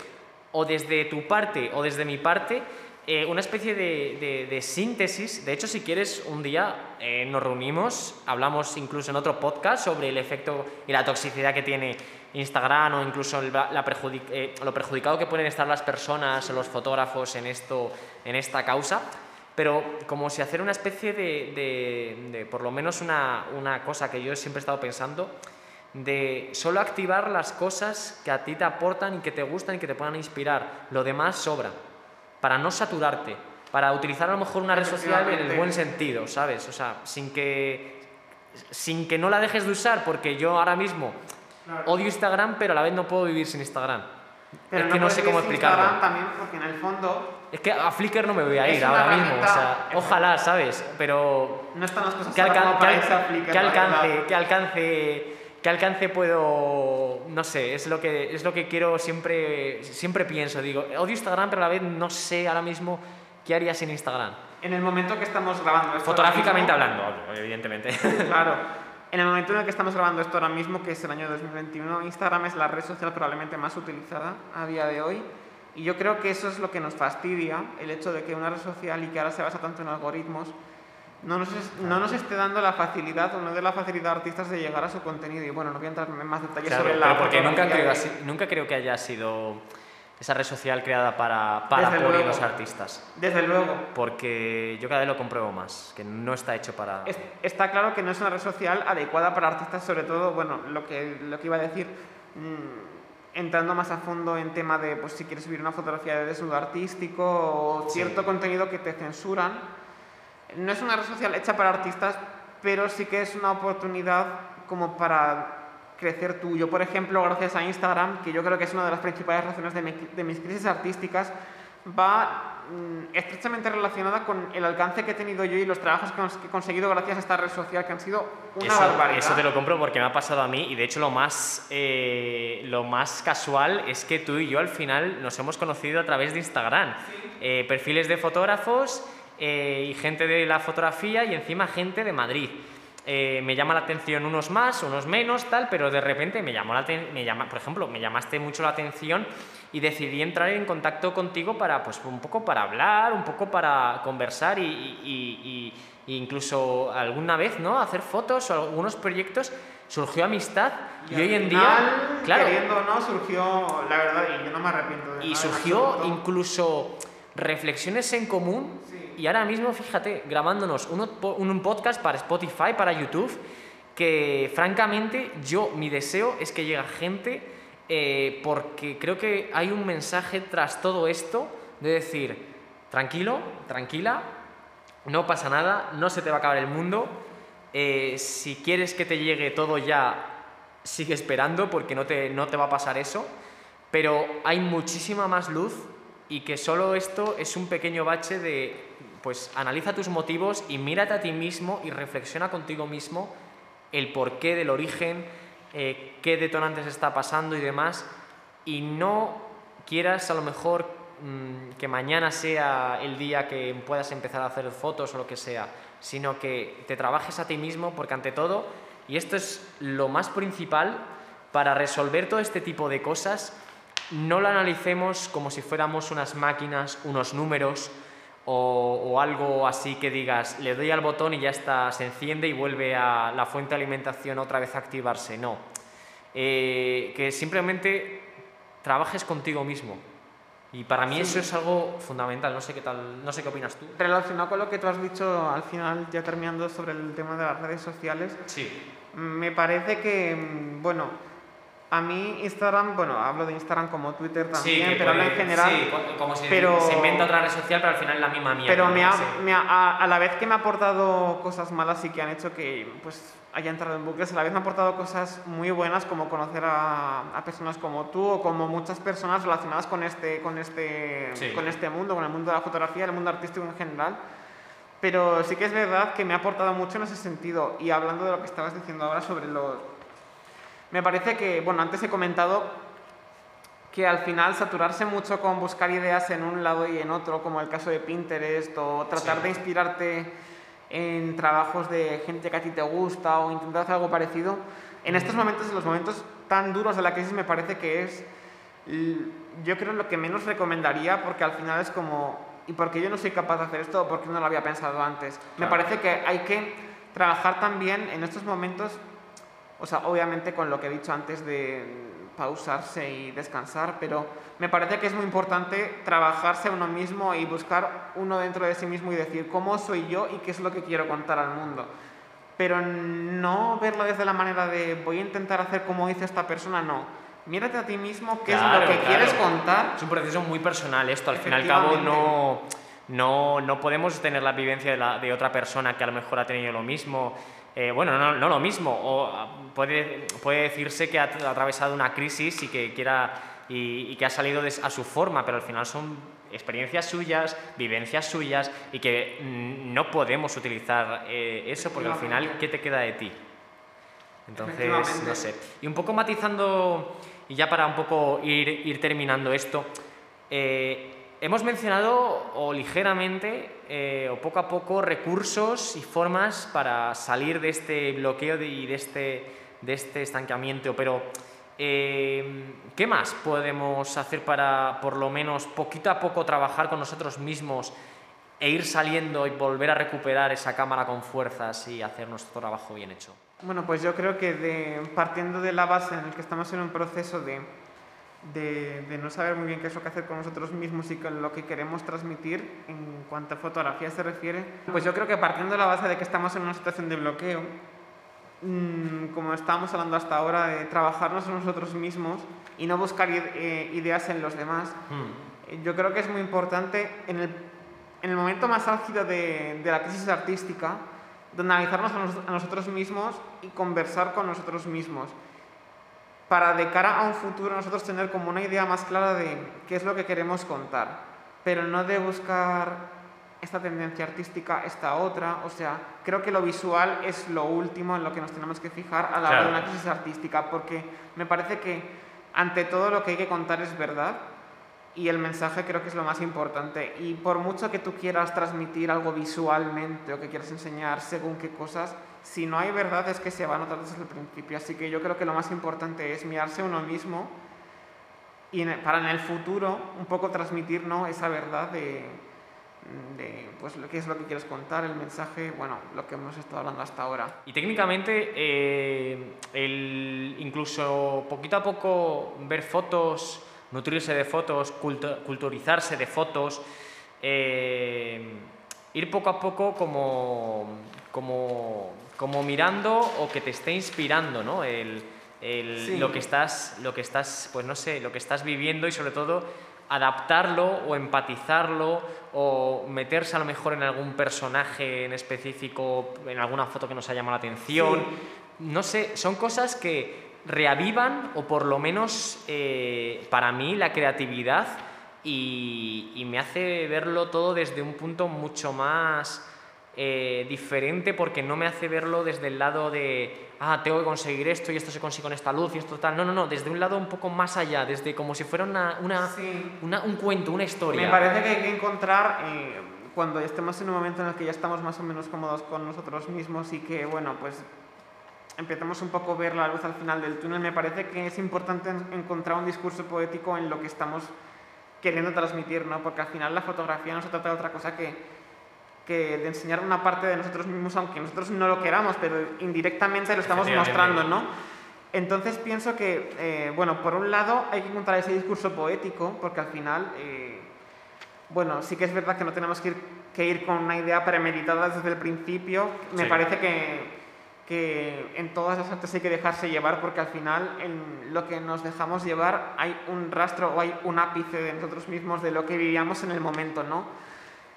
o desde tu parte o desde mi parte, eh, una especie de, de- síntesis. De hecho, si quieres, un día eh, nos reunimos, hablamos incluso en otro podcast sobre el efecto y la toxicidad que tiene Instagram o incluso la eh, lo perjudicado que pueden estar las personas los fotógrafos en, esto, en esta causa. Pero como si hacer una especie de, de- de, por lo menos una, una cosa que yo siempre he estado pensando, de solo activar las cosas que a ti te aportan y que te gustan y que te puedan inspirar. Lo demás sobra. Para no saturarte. Para utilizar a lo mejor una red social en el buen sentido, ¿sabes? O sea, sin que, sin que no la dejes de usar, porque yo ahora mismo odio Instagram, pero a la vez no puedo vivir sin Instagram. Pero es que no sé cómo explicarlo. Instagram también porque en el fondo Es que a Flickr no me voy a ir ahora mismo. O sea, ojalá, ¿sabes? Pero no están las cosas ¿qué, ahora alcan- para al- la alcance, qué alcance, qué alcance puedo, no sé, es lo que es lo que quiero siempre, siempre pienso. Digo, odio Instagram, pero a la vez no sé ahora mismo qué haría sin Instagram. En el momento que estamos grabando esto Fotográficamente mismo- hablando, evidentemente. Claro. En el momento en el que estamos grabando esto ahora mismo, que es el año 2021, Instagram es la red social probablemente más utilizada a día de hoy. Y yo creo que eso es lo que nos fastidia, el hecho de que una red social y que ahora se basa tanto en algoritmos, no nos, es- no nos esté dando la facilidad o no dé la facilidad a artistas de llegar a su contenido. Y bueno, no voy a entrar en más detalles Claro, sobre la porque nunca creo, así- nunca creo que haya sido esa red social creada para, para por los artistas. Desde luego. Porque yo cada vez lo compruebo más, que no está hecho para... Es- está claro que no es una red social adecuada para artistas, sobre todo, bueno, lo que, lo que iba a decir, mm, entrando más a fondo en tema de, pues si quieres subir una fotografía de desnudo artístico o Sí. cierto contenido que te censuran. No es una red social hecha para artistas, pero sí que es una oportunidad como para crecer tú. Yo, por ejemplo, gracias a Instagram, que yo creo que es una de las principales razones de, mi- de mis crisis artísticas, va mm, estrechamente relacionada con el alcance que he tenido yo y los trabajos que he conseguido gracias a esta red social, que han sido una eso, barbaridad. eso te lo compro porque me ha pasado a mí y de hecho lo más, eh, lo más casual es que tú y yo al final nos hemos conocido a través de Instagram. Eh, perfiles de fotógrafos eh, y gente de la fotografía y encima gente de Madrid. Eh, me llama la atención unos más, unos menos, tal, pero de repente me llamó la me llama, por ejemplo, me llamaste mucho la atención y decidí entrar en contacto contigo para, pues, un poco para hablar, un poco para conversar y, y- y- y incluso alguna vez, ¿no? Hacer fotos o algunos proyectos. Surgió amistad y, hoy al en día, claro, Queriendo o no, surgió, la verdad, y yo no me arrepiento de y nada surgió incluso reflexiones en común Sí. y ahora mismo, fíjate, grabándonos un, un podcast para Spotify, para YouTube, que francamente yo, mi deseo es que llegue gente eh, porque creo que hay un mensaje tras todo esto de decir, tranquilo, tranquila, no pasa nada, no se te va a acabar el mundo, eh, si quieres que te llegue todo ya, sigue esperando porque no te, no te va a pasar eso, pero hay muchísima más luz y que solo esto es un pequeño bache de, pues analiza tus motivos y mírate a ti mismo y reflexiona contigo mismo el porqué del origen, eh, qué detonantes está pasando y demás, y no quieras a lo mejor mm, que mañana sea el día que puedas empezar a hacer fotos o lo que sea, sino que te trabajes a ti mismo porque ante todo, y esto es lo más principal, para resolver todo este tipo de cosas, no lo analicemos como si fuéramos unas máquinas, unos números o, o algo así que digas, le doy al botón y ya está, se enciende y vuelve a la fuente de alimentación otra vez a activarse. No. Eh, que simplemente trabajes contigo mismo. Y para mí eso es algo fundamental. No sé qué tal, no sé qué opinas tú. Relacionado con lo que tú has dicho al final, ya terminando sobre el tema de las redes sociales, Sí. me parece que, mm, bueno, A mí Instagram, bueno, hablo de Instagram como Twitter también, pero hablo en general. sí, co- como si pero- se inventa otra red social, pero al final es la misma mierda. Pero me ha- me ha- a, a la vez que me ha aportado cosas malas y que han hecho que pues, haya entrado en bucles, a la vez me ha aportado cosas muy buenas como conocer a, a personas como tú o como muchas personas relacionadas con este, con, este, Sí. con este mundo, con el mundo de la fotografía, el mundo artístico en general. Pero sí que es verdad que me ha aportado mucho en ese sentido. Y hablando de lo que estabas diciendo ahora sobre los... Me parece que, bueno, antes he comentado que al final saturarse mucho con buscar ideas en un lado y en otro, como el caso de Pinterest, o tratar Sí. de inspirarte en trabajos de gente que a ti te gusta o intentar hacer algo parecido, en estos momentos, en los momentos tan duros de la crisis, me parece que es, yo creo, lo que menos recomendaría, porque al final es como, ¿y por qué yo no soy capaz de hacer esto o por qué no lo había pensado antes? Me parece que hay que trabajar también en estos momentos o sea, obviamente con lo que he dicho antes de pausarse y descansar, pero me parece que es muy importante trabajarse a uno mismo y buscar uno dentro de sí mismo y decir cómo soy yo y qué es lo que quiero contar al mundo. Pero no verlo desde la manera de voy a intentar hacer como dice esta persona, no. Mírate a ti mismo qué Claro, es lo que claro. quieres contar. Es un proceso muy personal esto, al fin y al cabo no, no, no podemos tener la vivencia de, la- de otra persona que a lo mejor ha tenido lo mismo, eh, bueno, no, no lo mismo, o ah, puede, puede decirse que ha, atravesado una crisis y que quiera y, y que ha salido de- a su forma, pero al final son experiencias suyas, vivencias suyas y que no podemos utilizar eh, eso porque al final, ¿qué te queda de ti? Entonces, no sé. Y un poco matizando, y ya para un poco ir, ir terminando esto, eh, hemos mencionado o ligeramente eh, o poco a poco recursos y formas para salir de este bloqueo y de este, de este estancamiento, pero eh, ¿qué más podemos hacer para por lo menos poquito a poco trabajar con nosotros mismos e ir saliendo y volver a recuperar esa cámara con fuerzas y hacer nuestro trabajo bien hecho? Bueno, pues yo creo que de- partiendo de la base en el que estamos en un proceso de, de, de no saber muy bien qué es lo que hacer con nosotros mismos y con lo que queremos transmitir en cuanto a fotografía se refiere, pues yo creo que partiendo de la base de que estamos en una situación de bloqueo, mm, como estábamos hablando hasta ahora, de trabajarnos en nosotros mismos y no buscar eh, ideas en los demás, Hmm. yo creo que es muy importante en el, en el momento más álgido de, de la crisis artística, de analizarnos a, nos- a nosotros mismos y conversar con nosotros mismos. Para de cara a un futuro nosotros tener como una idea más clara de qué es lo que queremos contar, pero no de buscar esta tendencia artística, esta otra. O sea, creo que lo visual es lo último en lo que nos tenemos que fijar a la hora de una crisis artística, porque me parece que ante todo lo que hay que contar es verdad y el mensaje creo que es lo más importante. Y por mucho que tú quieras transmitir algo visualmente o que quieras enseñar según qué cosas, si no hay verdad es que se va a notar desde el principio. Así que yo creo que lo más importante es mirarse uno mismo y para en el futuro un poco transmitir ¿no? esa verdad de, de pues, que es lo que quieres contar, el mensaje, bueno, lo que hemos estado hablando hasta ahora. Y técnicamente, eh, el incluso poquito a poco ver fotos, nutrirse de fotos, cultu- culturizarse de fotos, eh, ir poco a poco como, como, como mirando o que te esté inspirando, ¿no? El, el- Sí. lo que estás, lo que estás, pues no sé, lo que estás viviendo y sobre todo adaptarlo o empatizarlo o meterse a lo mejor en algún personaje en específico, en alguna foto que nos ha llamado la atención. No sé, son cosas que reavivan o por lo menos eh, para mí la creatividad y, y me hace verlo todo desde un punto mucho más eh, diferente porque no me hace verlo desde el lado de, ah, tengo que conseguir esto y esto se consigue con esta luz y esto tal. No, no, no, desde un lado un poco más allá, desde como si fuera una, una, Sí. una- un cuento, una historia. Me parece que hay que encontrar, eh, cuando estemos en un momento en el que ya estamos más o menos cómodos con nosotros mismos y que, bueno, pues empezamos un poco a ver la luz al final del túnel, me parece que es importante en- encontrar un discurso poético en lo que estamos queriendo transmitir, ¿no? Porque al final la fotografía no se trata de otra cosa que, que de enseñar una parte de nosotros mismos, aunque nosotros no lo queramos, pero indirectamente lo estamos mostrando, ¿no? Entonces pienso que, eh, bueno, por un lado hay que encontrar ese discurso poético, porque al final, eh, bueno, sí que es verdad que no tenemos que ir, que ir con una idea premeditada desde el principio. Me Sí. parece que, que en todas las artes hay que dejarse llevar porque al final en lo que nos dejamos llevar hay un rastro o hay un ápice de nosotros mismos de lo que vivíamos en el momento, ¿no?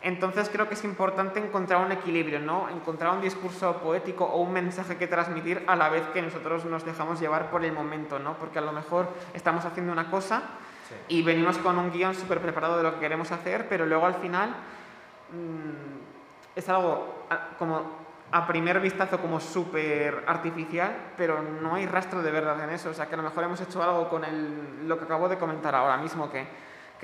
Entonces creo que es importante encontrar un equilibrio, ¿no? Encontrar un discurso poético o un mensaje que transmitir a la vez que nosotros nos dejamos llevar por el momento, ¿no? Porque a lo mejor estamos haciendo una cosa y venimos con un guion súper preparado de lo que queremos hacer, pero luego al final mm, es algo ah, como a primer vistazo como súper artificial, pero no hay rastro de verdad en eso. O sea, que a lo mejor hemos hecho algo con el, lo que acabo de comentar ahora mismo, que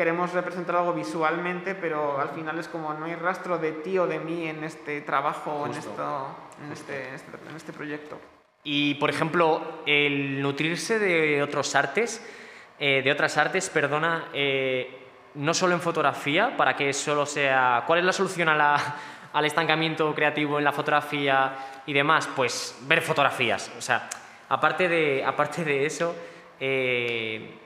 queremos representar algo visualmente, pero al final es como no hay rastro de ti o de mí en este trabajo, en, esto, en, este, este, en este proyecto. Y, por ejemplo, el nutrirse de otros artes, eh, de otras artes, perdona, eh, no solo en fotografía, para que solo sea... ¿Cuál es la solución a la, al estancamiento creativo en la fotografía y demás? Pues ver fotografías. O sea, aparte de, aparte de eso, eh,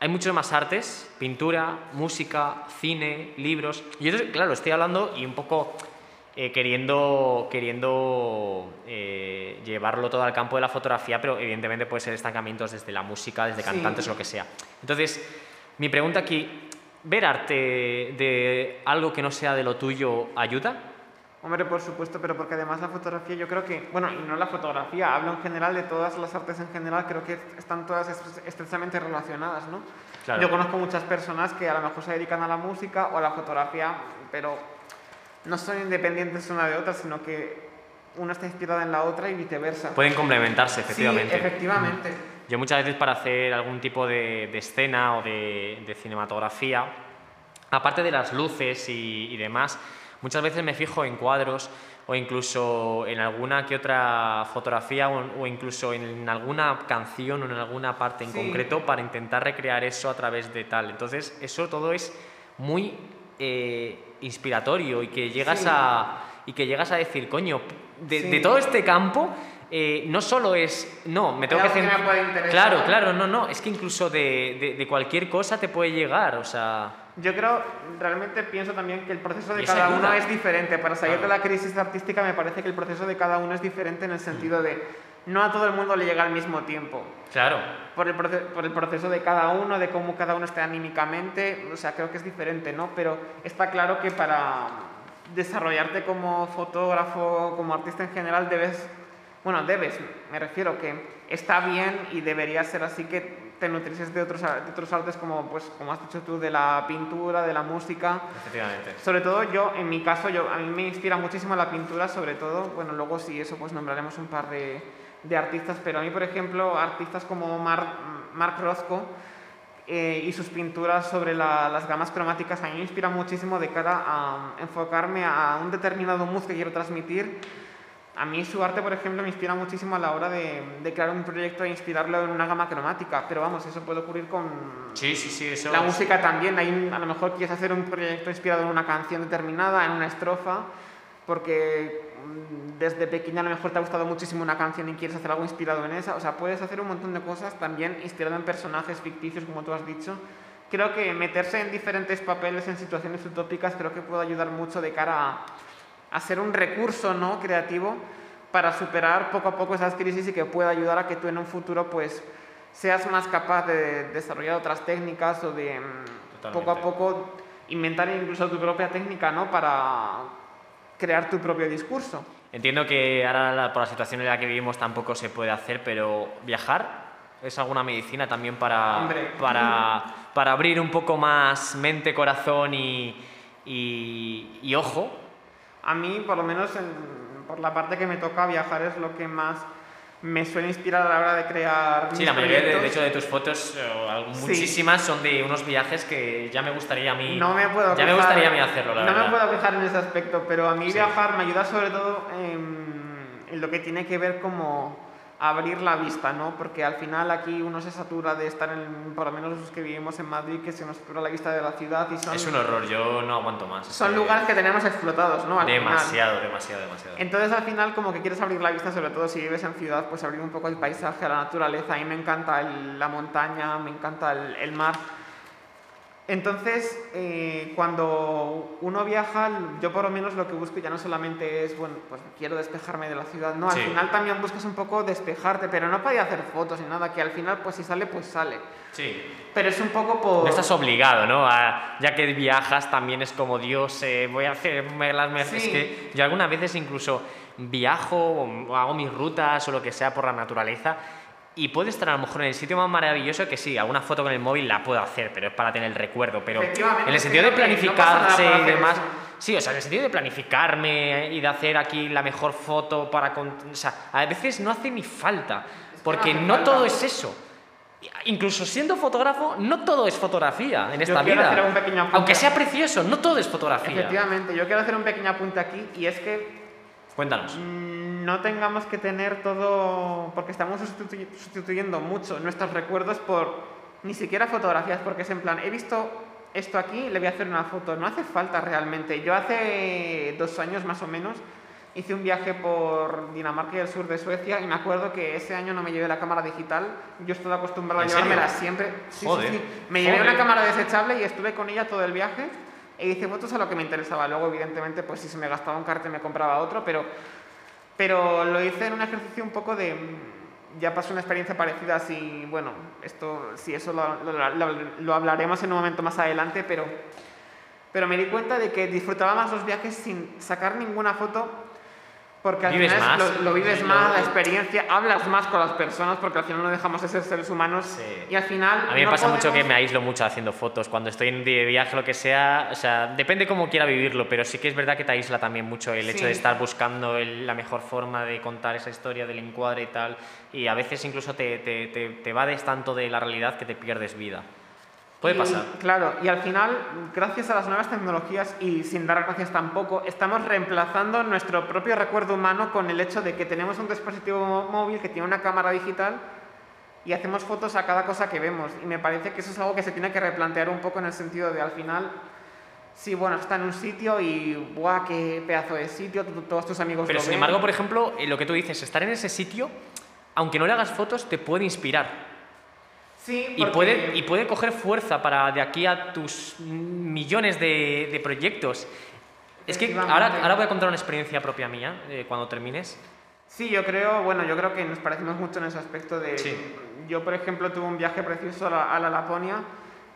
hay muchos más artes, pintura, música, cine, libros. Y yo, claro, estoy hablando y un poco eh, queriendo, queriendo eh, llevarlo todo al campo de la fotografía, pero evidentemente puede ser estancamientos desde la música, desde cantantes, lo que sea. Entonces, mi pregunta aquí, ¿Ver arte de algo que no sea de lo tuyo ayuda? Hombre, por supuesto, pero porque además la fotografía, yo creo que, bueno, y no la fotografía, hablo en general de todas las artes en general, creo que están todas estrechamente relacionadas, ¿no? Yo conozco muchas personas que a lo mejor se dedican a la música o a la fotografía, pero no son independientes una de otra, sino que una está inspirada en la otra y viceversa. Pueden complementarse, efectivamente. Sí, efectivamente. Yo muchas veces para hacer algún tipo de, escena o de, cinematografía, aparte de las luces y, demás, muchas veces me fijo en cuadros o incluso en alguna que otra fotografía o, incluso en alguna canción o en alguna parte en concreto para intentar recrear eso a través de tal. Entonces, eso todo es muy eh, inspiratorio y que llegas a y que llegas a decir, coño, de todo este campo eh, no solo es, no, me tengo que hacer... claro, claro, no, no, es que incluso de, de, cualquier cosa te puede llegar, o sea... Yo creo, realmente pienso también que el proceso de cada uno es diferente. Para salir de la crisis artística me parece que el proceso de cada uno es diferente en el sentido de no a todo el mundo le llega al mismo tiempo. Claro. Por el, por el proceso de cada uno, de cómo cada uno está anímicamente, o sea, creo que es diferente, ¿no? Pero está claro que para desarrollarte como fotógrafo, como artista en general, debes bueno, debes, me refiero que está bien y debería ser así que te nutrices de otros, de otros artes como, pues, como has dicho tú, de la pintura, de la música. Efectivamente. Sobre todo yo, en mi caso, yo, a mí me inspira muchísimo la pintura, sobre todo, bueno, luego si eso, pues nombraremos un par de, de artistas, pero a mí, por ejemplo, artistas como Mark, Mark Rothko, eh, y sus pinturas sobre las gamas cromáticas a mí me inspira muchísimo de cara a enfocarme a un determinado mood que quiero transmitir a mí su arte, por ejemplo, me inspira muchísimo a la hora de, crear un proyecto e inspirarlo en una gama cromática, pero vamos, eso puede ocurrir con sí, sí, sí, eso la música también. a lo mejor quieres hacer un proyecto inspirado en una canción determinada, en una estrofa, porque mm, desde pequeña a lo mejor te ha gustado muchísimo una canción y quieres hacer algo inspirado en esa. O sea, puedes hacer un montón de cosas también inspirado en personajes ficticios, como tú has dicho. Creo que meterse en diferentes papeles, en situaciones utópicas, creo que puede ayudar mucho de cara a hacer un recurso ¿no? creativo para superar poco a poco esas crisis y que pueda ayudar a que tú en un futuro pues seas más capaz de desarrollar otras técnicas o de mm, poco a poco inventar incluso tu propia técnica ¿no? para crear tu propio discurso. Entiendo que ahora por la situación en la que vivimos tampoco se puede hacer, pero viajar es alguna medicina también para, para, para abrir un poco más mente, corazón y, y ojo a mí, por lo menos por la parte que me toca viajar, es lo que más me suele inspirar a la hora de crear. Sí, la mayoría de, hecho de tus fotos, eh, muchísimas son de unos viajes que ya me gustaría a mí. No me puedo Ya me gustaría a mí hacerlo, la no me puedo quejar en ese aspecto, pero a mí viajar me ayuda sobre todo en, en lo que tiene que ver como abrir la vista, ¿no? Porque al final aquí uno se satura de estar en, por lo menos los que vivimos en Madrid, que se nos satura la vista de la ciudad y son... Es un horror, yo no aguanto más. Son lugares que tenemos explotados, ¿no? demasiado, demasiado, demasiado. Entonces al final como que quieres abrir la vista, sobre todo si vives en ciudad, pues abrir un poco el paisaje, la naturaleza. A mí me encanta la montaña, me encanta el, el mar. Entonces, eh, cuando uno viaja, yo por lo menos lo que busco ya no solamente es, bueno, pues quiero despejarme de la ciudad, no, al Sí. final también buscas un poco despejarte, pero no para ir a hacer fotos ni nada, que al final, pues si sale, pues sale. Sí. Pero es un poco por... No estás obligado, ¿no? A- ya que viajas también es como Dios, eh, voy a hacerme las mejores. Sí. Es que yo algunas veces incluso viajo o hago mis rutas o lo que sea por la naturaleza y puedo estar a lo mejor en el sitio más maravilloso que sí, alguna foto con el móvil la puedo hacer, pero es para tener el recuerdo. Pero en el sentido de no planificarse por y demás. eso. Sí, o sea, en el sentido de planificarme y de hacer aquí la mejor foto para... con- O sea, a veces no hace ni falta, porque no falta. todo es eso. Incluso siendo fotógrafo, no todo es fotografía en esta quiero vida. hacer un pequeño apunte. Aunque sea precioso, no todo es fotografía. Efectivamente, yo quiero hacer un pequeño apunte aquí y es que Cuéntanos. mm, no tengamos que tener todo, porque estamos sustitu- sustituyendo mucho nuestros recuerdos por ni siquiera fotografías, porque es en plan, he visto esto aquí, le voy a hacer una foto, no hace falta realmente. Yo hace dos años más o menos hice un viaje por Dinamarca y el sur de Suecia y me acuerdo que ese año no me llevé la cámara digital, yo estoy acostumbrado a ¿En serio? llevármela siempre. Sí, sí, Joder, sí. Me llevé joder. una cámara desechable y estuve con ella todo el viaje e hice fotos a lo que me interesaba. Luego, evidentemente, pues si se me gastaba un cartel me compraba otro, pero, pero lo hice en un ejercicio un poco de... Ya pasó una experiencia parecida, así, bueno, esto, sí, eso lo, lo- lo- lo hablaremos en un momento más adelante, pero, pero me di cuenta de que disfrutaba más los viajes sin sacar ninguna foto porque al Vives final más. Lo, lo vives más, la experiencia, hablas más con las personas porque al final no dejamos de ser seres humanos Sí. y al final... A mí me no pasa mucho que podemos- me aíslo mucho haciendo fotos. Cuando estoy en de viaje, lo que sea, o sea, depende cómo quiera vivirlo, pero sí que es verdad que te aísla también mucho el hecho Sí. de estar buscando el- la mejor forma de contar esa historia del encuadre y tal. Y a veces incluso te, te, te, te vades tanto de la realidad que te pierdes vida. Puede Y, pasar. Claro, y al final, gracias a las nuevas tecnologías y sin dar gracias tampoco, estamos reemplazando nuestro propio recuerdo humano con el hecho de que tenemos un dispositivo mó- móvil que tiene una cámara digital y hacemos fotos a cada cosa que vemos. Y me parece que eso es algo que se tiene que replantear un poco en el sentido de al final, sí, bueno, está en un sitio y, ¡buah, qué pedazo de sitio! todos tus amigos Pero lo sin ven. embargo, por ejemplo, eh, lo que tú dices, estar en ese sitio, aunque no le hagas fotos, te puede inspirar. Sí, Y puede, y puede coger fuerza para de aquí a tus millones de, de proyectos. Es que ahora, ahora voy a contar una experiencia propia mía eh, cuando termines. Sí, yo creo, bueno, yo creo que nos parecemos mucho en ese aspecto de... Sí. Yo, por ejemplo, tuve un viaje precioso a la, a la Laponia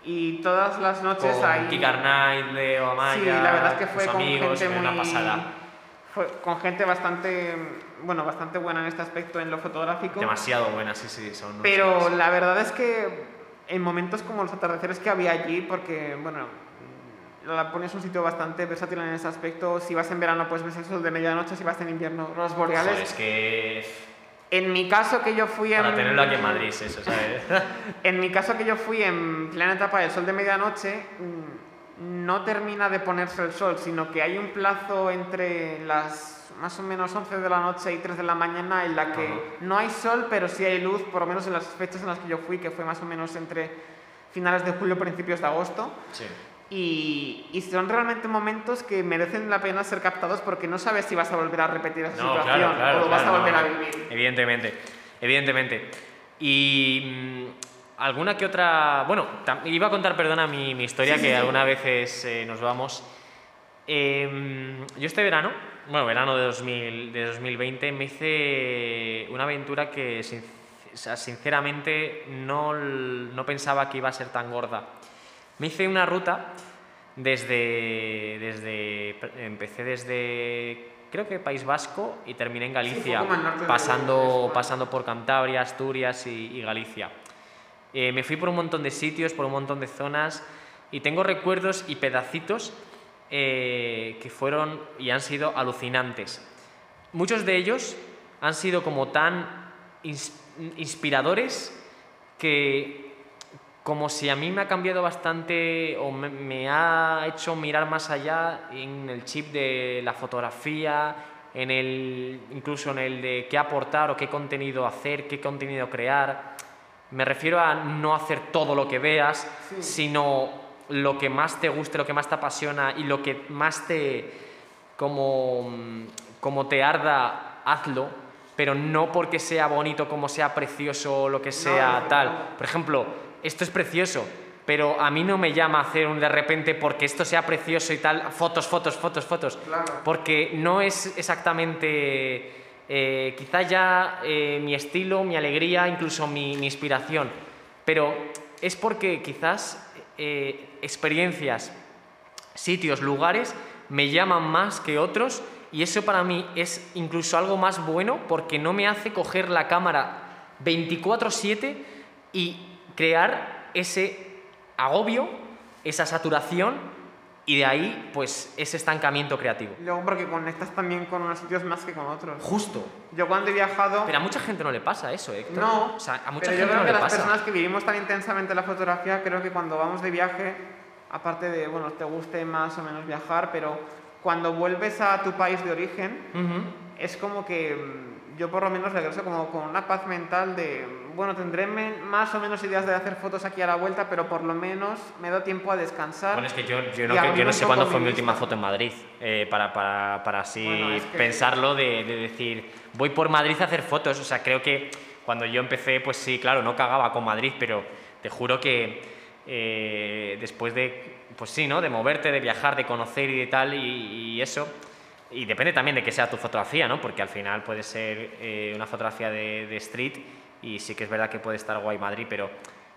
y todas las noches Con ahí... Kika Arnaiz, Leo Amaya, sí, la verdad es que fue con amigos, gente muy... una pasada. Fue con gente bastante, bueno, bastante buena en este aspecto en lo fotográfico. Demasiado buenas, sí, sí, son. Pero la verdad es que en momentos como los atardeceres que había allí, porque, bueno, la Laponia es un sitio bastante versátil en ese aspecto. Si vas en verano, pues ves el sol de medianoche. Si vas en invierno, los boreales. Joder, es que En mi caso que yo fui en... para tenerlo aquí en Madrid, es eso, ¿sabes? En mi caso que yo fui en plena etapa del sol de medianoche, mm, no termina de ponerse el sol, sino que hay un plazo entre las más o menos 11 de la noche y 3 de la mañana en la que Ajá. no hay sol, pero sí hay luz, por lo menos en las fechas en las que yo fui, que fue más o menos entre finales de julio, principios de agosto. sí. Y, y son realmente momentos que merecen la pena ser captados porque no sabes si vas a volver a repetir esa No, situación claro, claro. o lo vas a volver no, a vivir. Evidentemente, evidentemente. Y mm, alguna que otra. Bueno, iba a contar, perdona, mi, mi historia, sí, que sí. algunas veces eh, nos vamos. Eh, yo este verano, bueno, verano de, 2000, de 2020, me hice una aventura que sinceramente no, no pensaba que iba a ser tan gorda. Me hice una ruta desde, desde empecé desde creo que País Vasco y terminé en Galicia, de pasando, pasando por Cantabria, Asturias y, y Galicia. Eh, me fui por un montón de sitios, por un montón de zonas y tengo recuerdos y pedacitos eh, que fueron y han sido alucinantes. Muchos de ellos han sido como tan ins- inspiradores que como si a mí me ha cambiado bastante o me, me ha hecho mirar más allá en el chip de la fotografía, en el, incluso en el de qué aportar o qué contenido hacer, qué contenido crear. Me refiero a no hacer todo lo que veas, Sí. sino lo que más te guste, lo que más te apasiona y lo que más te como, como te arda, hazlo, pero no porque sea bonito, como sea precioso o lo que sea no, tal. no. Por ejemplo, esto es precioso, pero a mí no me llama hacer un de repente porque esto sea precioso y tal, fotos, fotos, fotos, fotos. Claro. Porque no es exactamente eh, quizá ya eh, mi estilo, mi alegría, incluso mi, mi inspiración, pero es porque quizás eh, experiencias, sitios, lugares me llaman más que otros y eso para mí es incluso algo más bueno porque no me hace coger la cámara 24/7 y crear ese agobio, esa saturación y de ahí pues ese estancamiento creativo. Luego porque conectas también con unos sitios más que con otros. Justo. Yo cuando he viajado... Pero a mucha gente no le pasa eso, Héctor. No, o sea, a mucha pero yo gente creo no que le las pasa. personas que vivimos tan intensamente la fotografía, creo que cuando vamos de viaje, aparte de, bueno, te guste más o menos viajar, pero cuando vuelves a tu país de origen, Ujú. es como que mm, yo por lo menos regreso como con una paz mental de, bueno, tendré más o menos ideas de hacer fotos aquí a la vuelta, pero por lo menos me da tiempo a descansar. Bueno, es que yo, yo no, que- yo no sé cuándo fue mi última foto en Madrid, eh, para, para, para así Bueno, es que- pensarlo de, de decir, voy por Madrid a hacer fotos. O sea, creo que cuando yo empecé, pues sí, claro, no cagaba con Madrid, pero te juro que eh, después de, pues sí, ¿no? De moverte, de viajar, de conocer y de tal, y, y eso. Y depende también de que sea tu fotografía, ¿no? Porque al final puede ser eh, una fotografía de, de street y sí que es verdad que puede estar guay Madrid, pero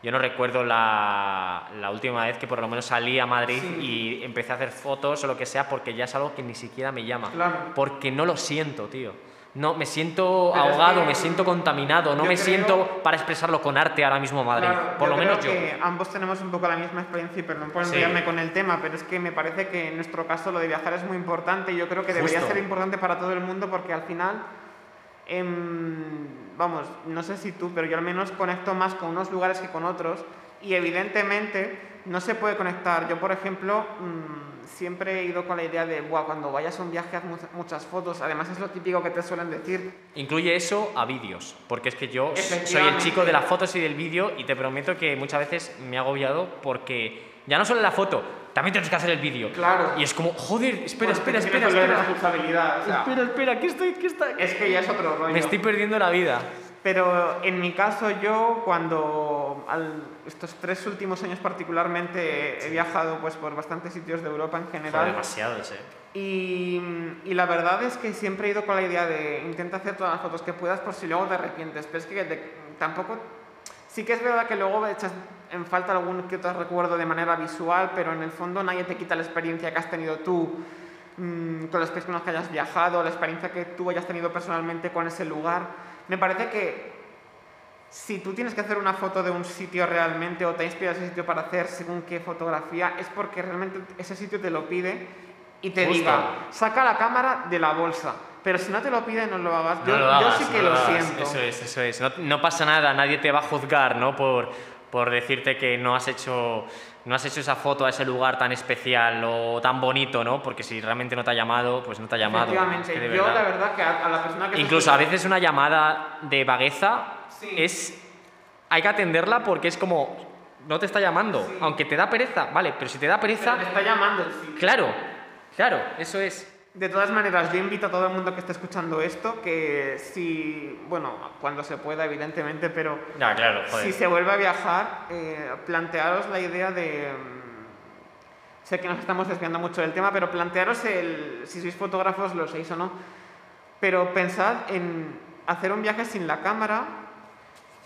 yo no recuerdo la, la última vez que por lo menos salí a Madrid y empecé a hacer fotos o lo que sea porque ya es algo que ni siquiera me llama. Claro. Porque no lo siento, tío. No, me siento Pero es ahogado, que, me siento contaminado, no me creo- siento para expresarlo con arte ahora mismo Madrid. Claro, por lo creo menos yo. que ambos tenemos un poco la misma experiencia y perdón por Sí. enrollarme con el tema, pero es que me parece que en nuestro caso lo de viajar es muy importante y yo creo que debería Justo. ser importante para todo el mundo porque al final, em, vamos, no sé si tú, pero yo al menos conecto más con unos lugares que con otros y evidentemente no se puede conectar. Yo, por ejemplo, mm, siempre he ido con la idea de, Buah, cuando vayas a un viaje haz mu- muchas fotos, además es lo típico que te suelen decir, Incluye eso a vídeos, porque es que yo soy el chico de las fotos y del vídeo y te prometo que muchas veces me he agobiado porque ya no solo la foto, también tienes que hacer el vídeo. Claro. Y es como, joder, espera, Porque espera, espera, espera. responsabilidad, o sea, Espera, espera, ¿qué estoy, qué está? es que ya es otro rollo. Me estoy perdiendo la vida. Pero en mi caso yo cuando al- estos tres últimos años particularmente he viajado pues por bastantes sitios de Europa en general demasiados, eh. y, y la verdad es que siempre he ido con la idea de intenta hacer todas las fotos que puedas por si luego te arrepientes, pero es que de- tampoco... Sí que es verdad que luego echas en falta algún que otro recuerdo de manera visual, pero en el fondo nadie te quita la experiencia que has tenido tú mm, con las personas que hayas viajado, la experiencia que tú hayas tenido personalmente con ese lugar. Me parece que si tú tienes que hacer una foto de un sitio realmente o te inspiras ese sitio para hacer según qué fotografía, es porque realmente ese sitio te lo pide y te Justo. diga, saca la cámara de la bolsa. Pero si no te lo pide, no lo hagas. No yo, lo yo hagas, sí que no lo, hagas. siento. Eso es, eso es. No, no pasa nada, nadie te va a juzgar, ¿no? Por, por decirte que no has hecho no has hecho esa foto a ese lugar tan especial o tan bonito, ¿no? Porque si realmente no te ha llamado, pues no te ha llamado. Efectivamente, Es que yo verdad. la verdad que a, a la persona que Incluso a veces una llamada de vagueza Sí. es hay que atenderla porque es como no te está llamando, Sí. aunque te da pereza, vale, pero si te da pereza, Pero te está llamando sitio. claro, claro, eso es. De todas maneras, yo invito a todo el mundo que esté escuchando esto que si, bueno, cuando se pueda, evidentemente, pero Ya, claro, si se vuelve a viajar, eh, plantearos la idea de... Sé que nos estamos desviando mucho del tema, pero plantearos el, si sois fotógrafos, lo sois o no, pero pensad en hacer un viaje sin la cámara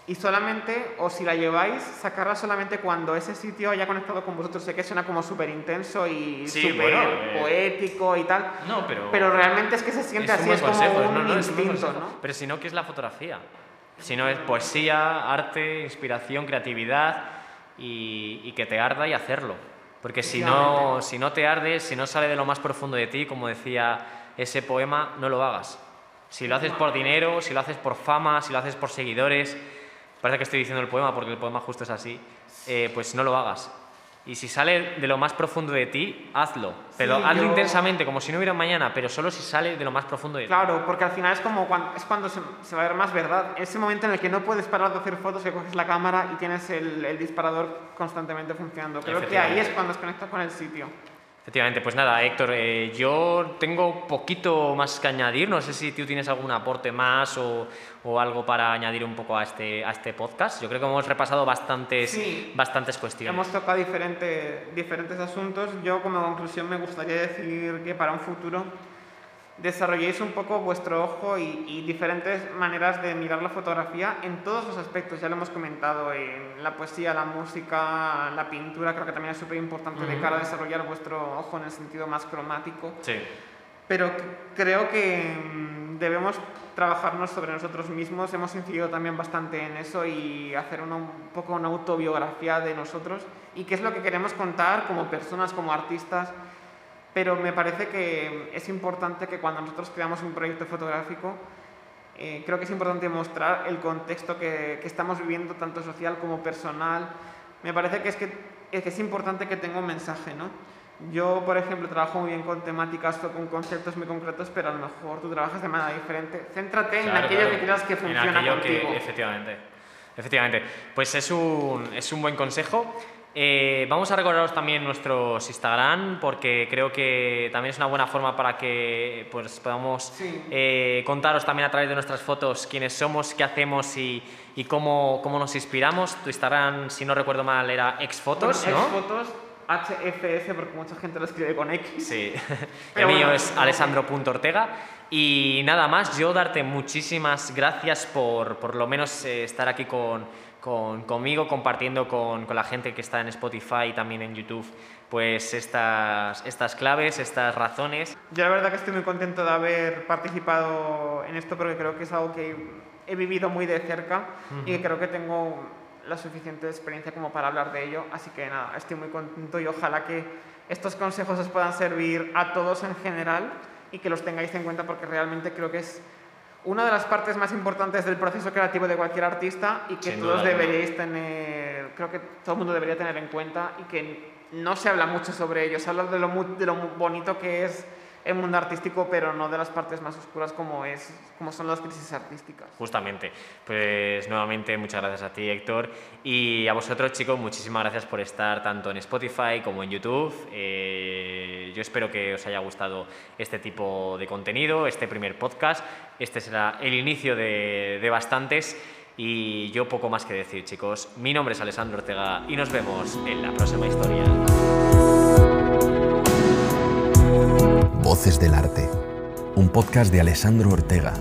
y solamente, o si la lleváis, sacarla solamente cuando ese sitio haya conectado con vosotros. Sé que suena como súper intenso y Sí, súper bueno, eh. poético y tal, No, pero pero realmente es que se siente es un así, es como consejo, un no, no, un instinto, consejo. ¿no? Pero si no, ¿qué es la fotografía? Si no es poesía, arte, inspiración, creatividad y, y que te arda y hacerlo. Porque si no, si no te ardes, si no sale de lo más profundo de ti, como decía ese poema, no lo hagas. Si lo haces por dinero, si lo haces por fama, si lo haces por seguidores, parece que estoy diciendo el poema porque el poema justo es así, eh, pues no lo hagas. Y si sale de lo más profundo de ti, hazlo. Pero Sí, hazlo yo- intensamente, como si no hubiera mañana, pero solo si sale de lo más profundo de ti. Claro, porque al final es como cuando, es cuando se, se va a ver más verdad. Ese momento en el que no puedes parar de hacer fotos, que coges la cámara y tienes el, el disparador constantemente funcionando. Creo que ahí es cuando os conectas con el sitio. Efectivamente, pues nada, Héctor, eh, yo tengo poquito más que añadir, no sé si tú tienes algún aporte más o, o algo para añadir un poco a este, a este podcast. Yo creo que hemos repasado bastantes, Sí. bastantes cuestiones. Hemos tocado diferente- diferentes asuntos. Yo como conclusión me gustaría decir que para un futuro desarrolléis un poco vuestro ojo y, y diferentes maneras de mirar la fotografía en todos los aspectos. Ya lo hemos comentado en la poesía, la música, la pintura. Creo que también es súper importante de cara a desarrollar vuestro ojo en el sentido más cromático. Sí, Pero creo que mm, debemos trabajarnos sobre nosotros mismos. Hemos incidido también bastante en eso y hacer una- un poco una autobiografía de nosotros y qué es lo que queremos contar como personas, como artistas. Pero me parece que es importante que cuando nosotros creamos un proyecto fotográfico, eh, creo que es importante mostrar el contexto que, que estamos viviendo, tanto social como personal. Me parece que es, que, es que es importante que tenga un mensaje, ¿no? Yo, por ejemplo, trabajo muy bien con temáticas o con conceptos muy concretos, pero a lo mejor tú trabajas de manera diferente. Céntrate en Claro, aquello claro. que creas que En funciona aquello que- contigo. efectivamente. Efectivamente. Pues es un, es un buen consejo. Eh, vamos a recordaros también nuestros Instagram porque creo que también es una buena forma para que pues, podamos Sí. eh, contaros también a través de nuestras fotos quiénes somos, qué hacemos y, y cómo, cómo nos inspiramos. Tu Instagram, si no recuerdo mal, era exfotos, Bueno, ¿no? Xfotos, HFS, porque mucha gente lo escribe con X. Sí, el mío bueno, es alessandro.ortega. Y nada más, yo darte muchísimas gracias por por lo menos eh, estar aquí con, con- conmigo, compartiendo con, con la gente que está en Spotify y también en YouTube, pues estas, estas claves, estas razones. Yo la verdad que estoy muy contento de haber participado en esto porque creo que es algo que he vivido muy de cerca y que creo que tengo la suficiente experiencia como para hablar de ello. Así que nada, estoy muy contento y ojalá que estos consejos os puedan servir a todos en general y que los tengáis en cuenta porque realmente creo que es una de las partes más importantes del proceso creativo de cualquier artista y que Sin todos deberíais tener, creo que todo el mundo debería tener en cuenta y que no se habla mucho sobre ello, se habla de lo, de lo bonito que es el mundo artístico, pero no de las partes más oscuras como, es, como son las crisis artísticas. Justamente, pues nuevamente muchas gracias a ti Héctor y a vosotros chicos muchísimas gracias por estar tanto en Spotify como en YouTube. Eh, yo espero que os haya gustado este tipo de contenido, este primer podcast. Este será el inicio de, de bastantes y yo poco más que decir chicos. Mi nombre es Alessandro Ortega y nos vemos en la próxima historia. Voces del Arte, un podcast de Alessandro Ortega.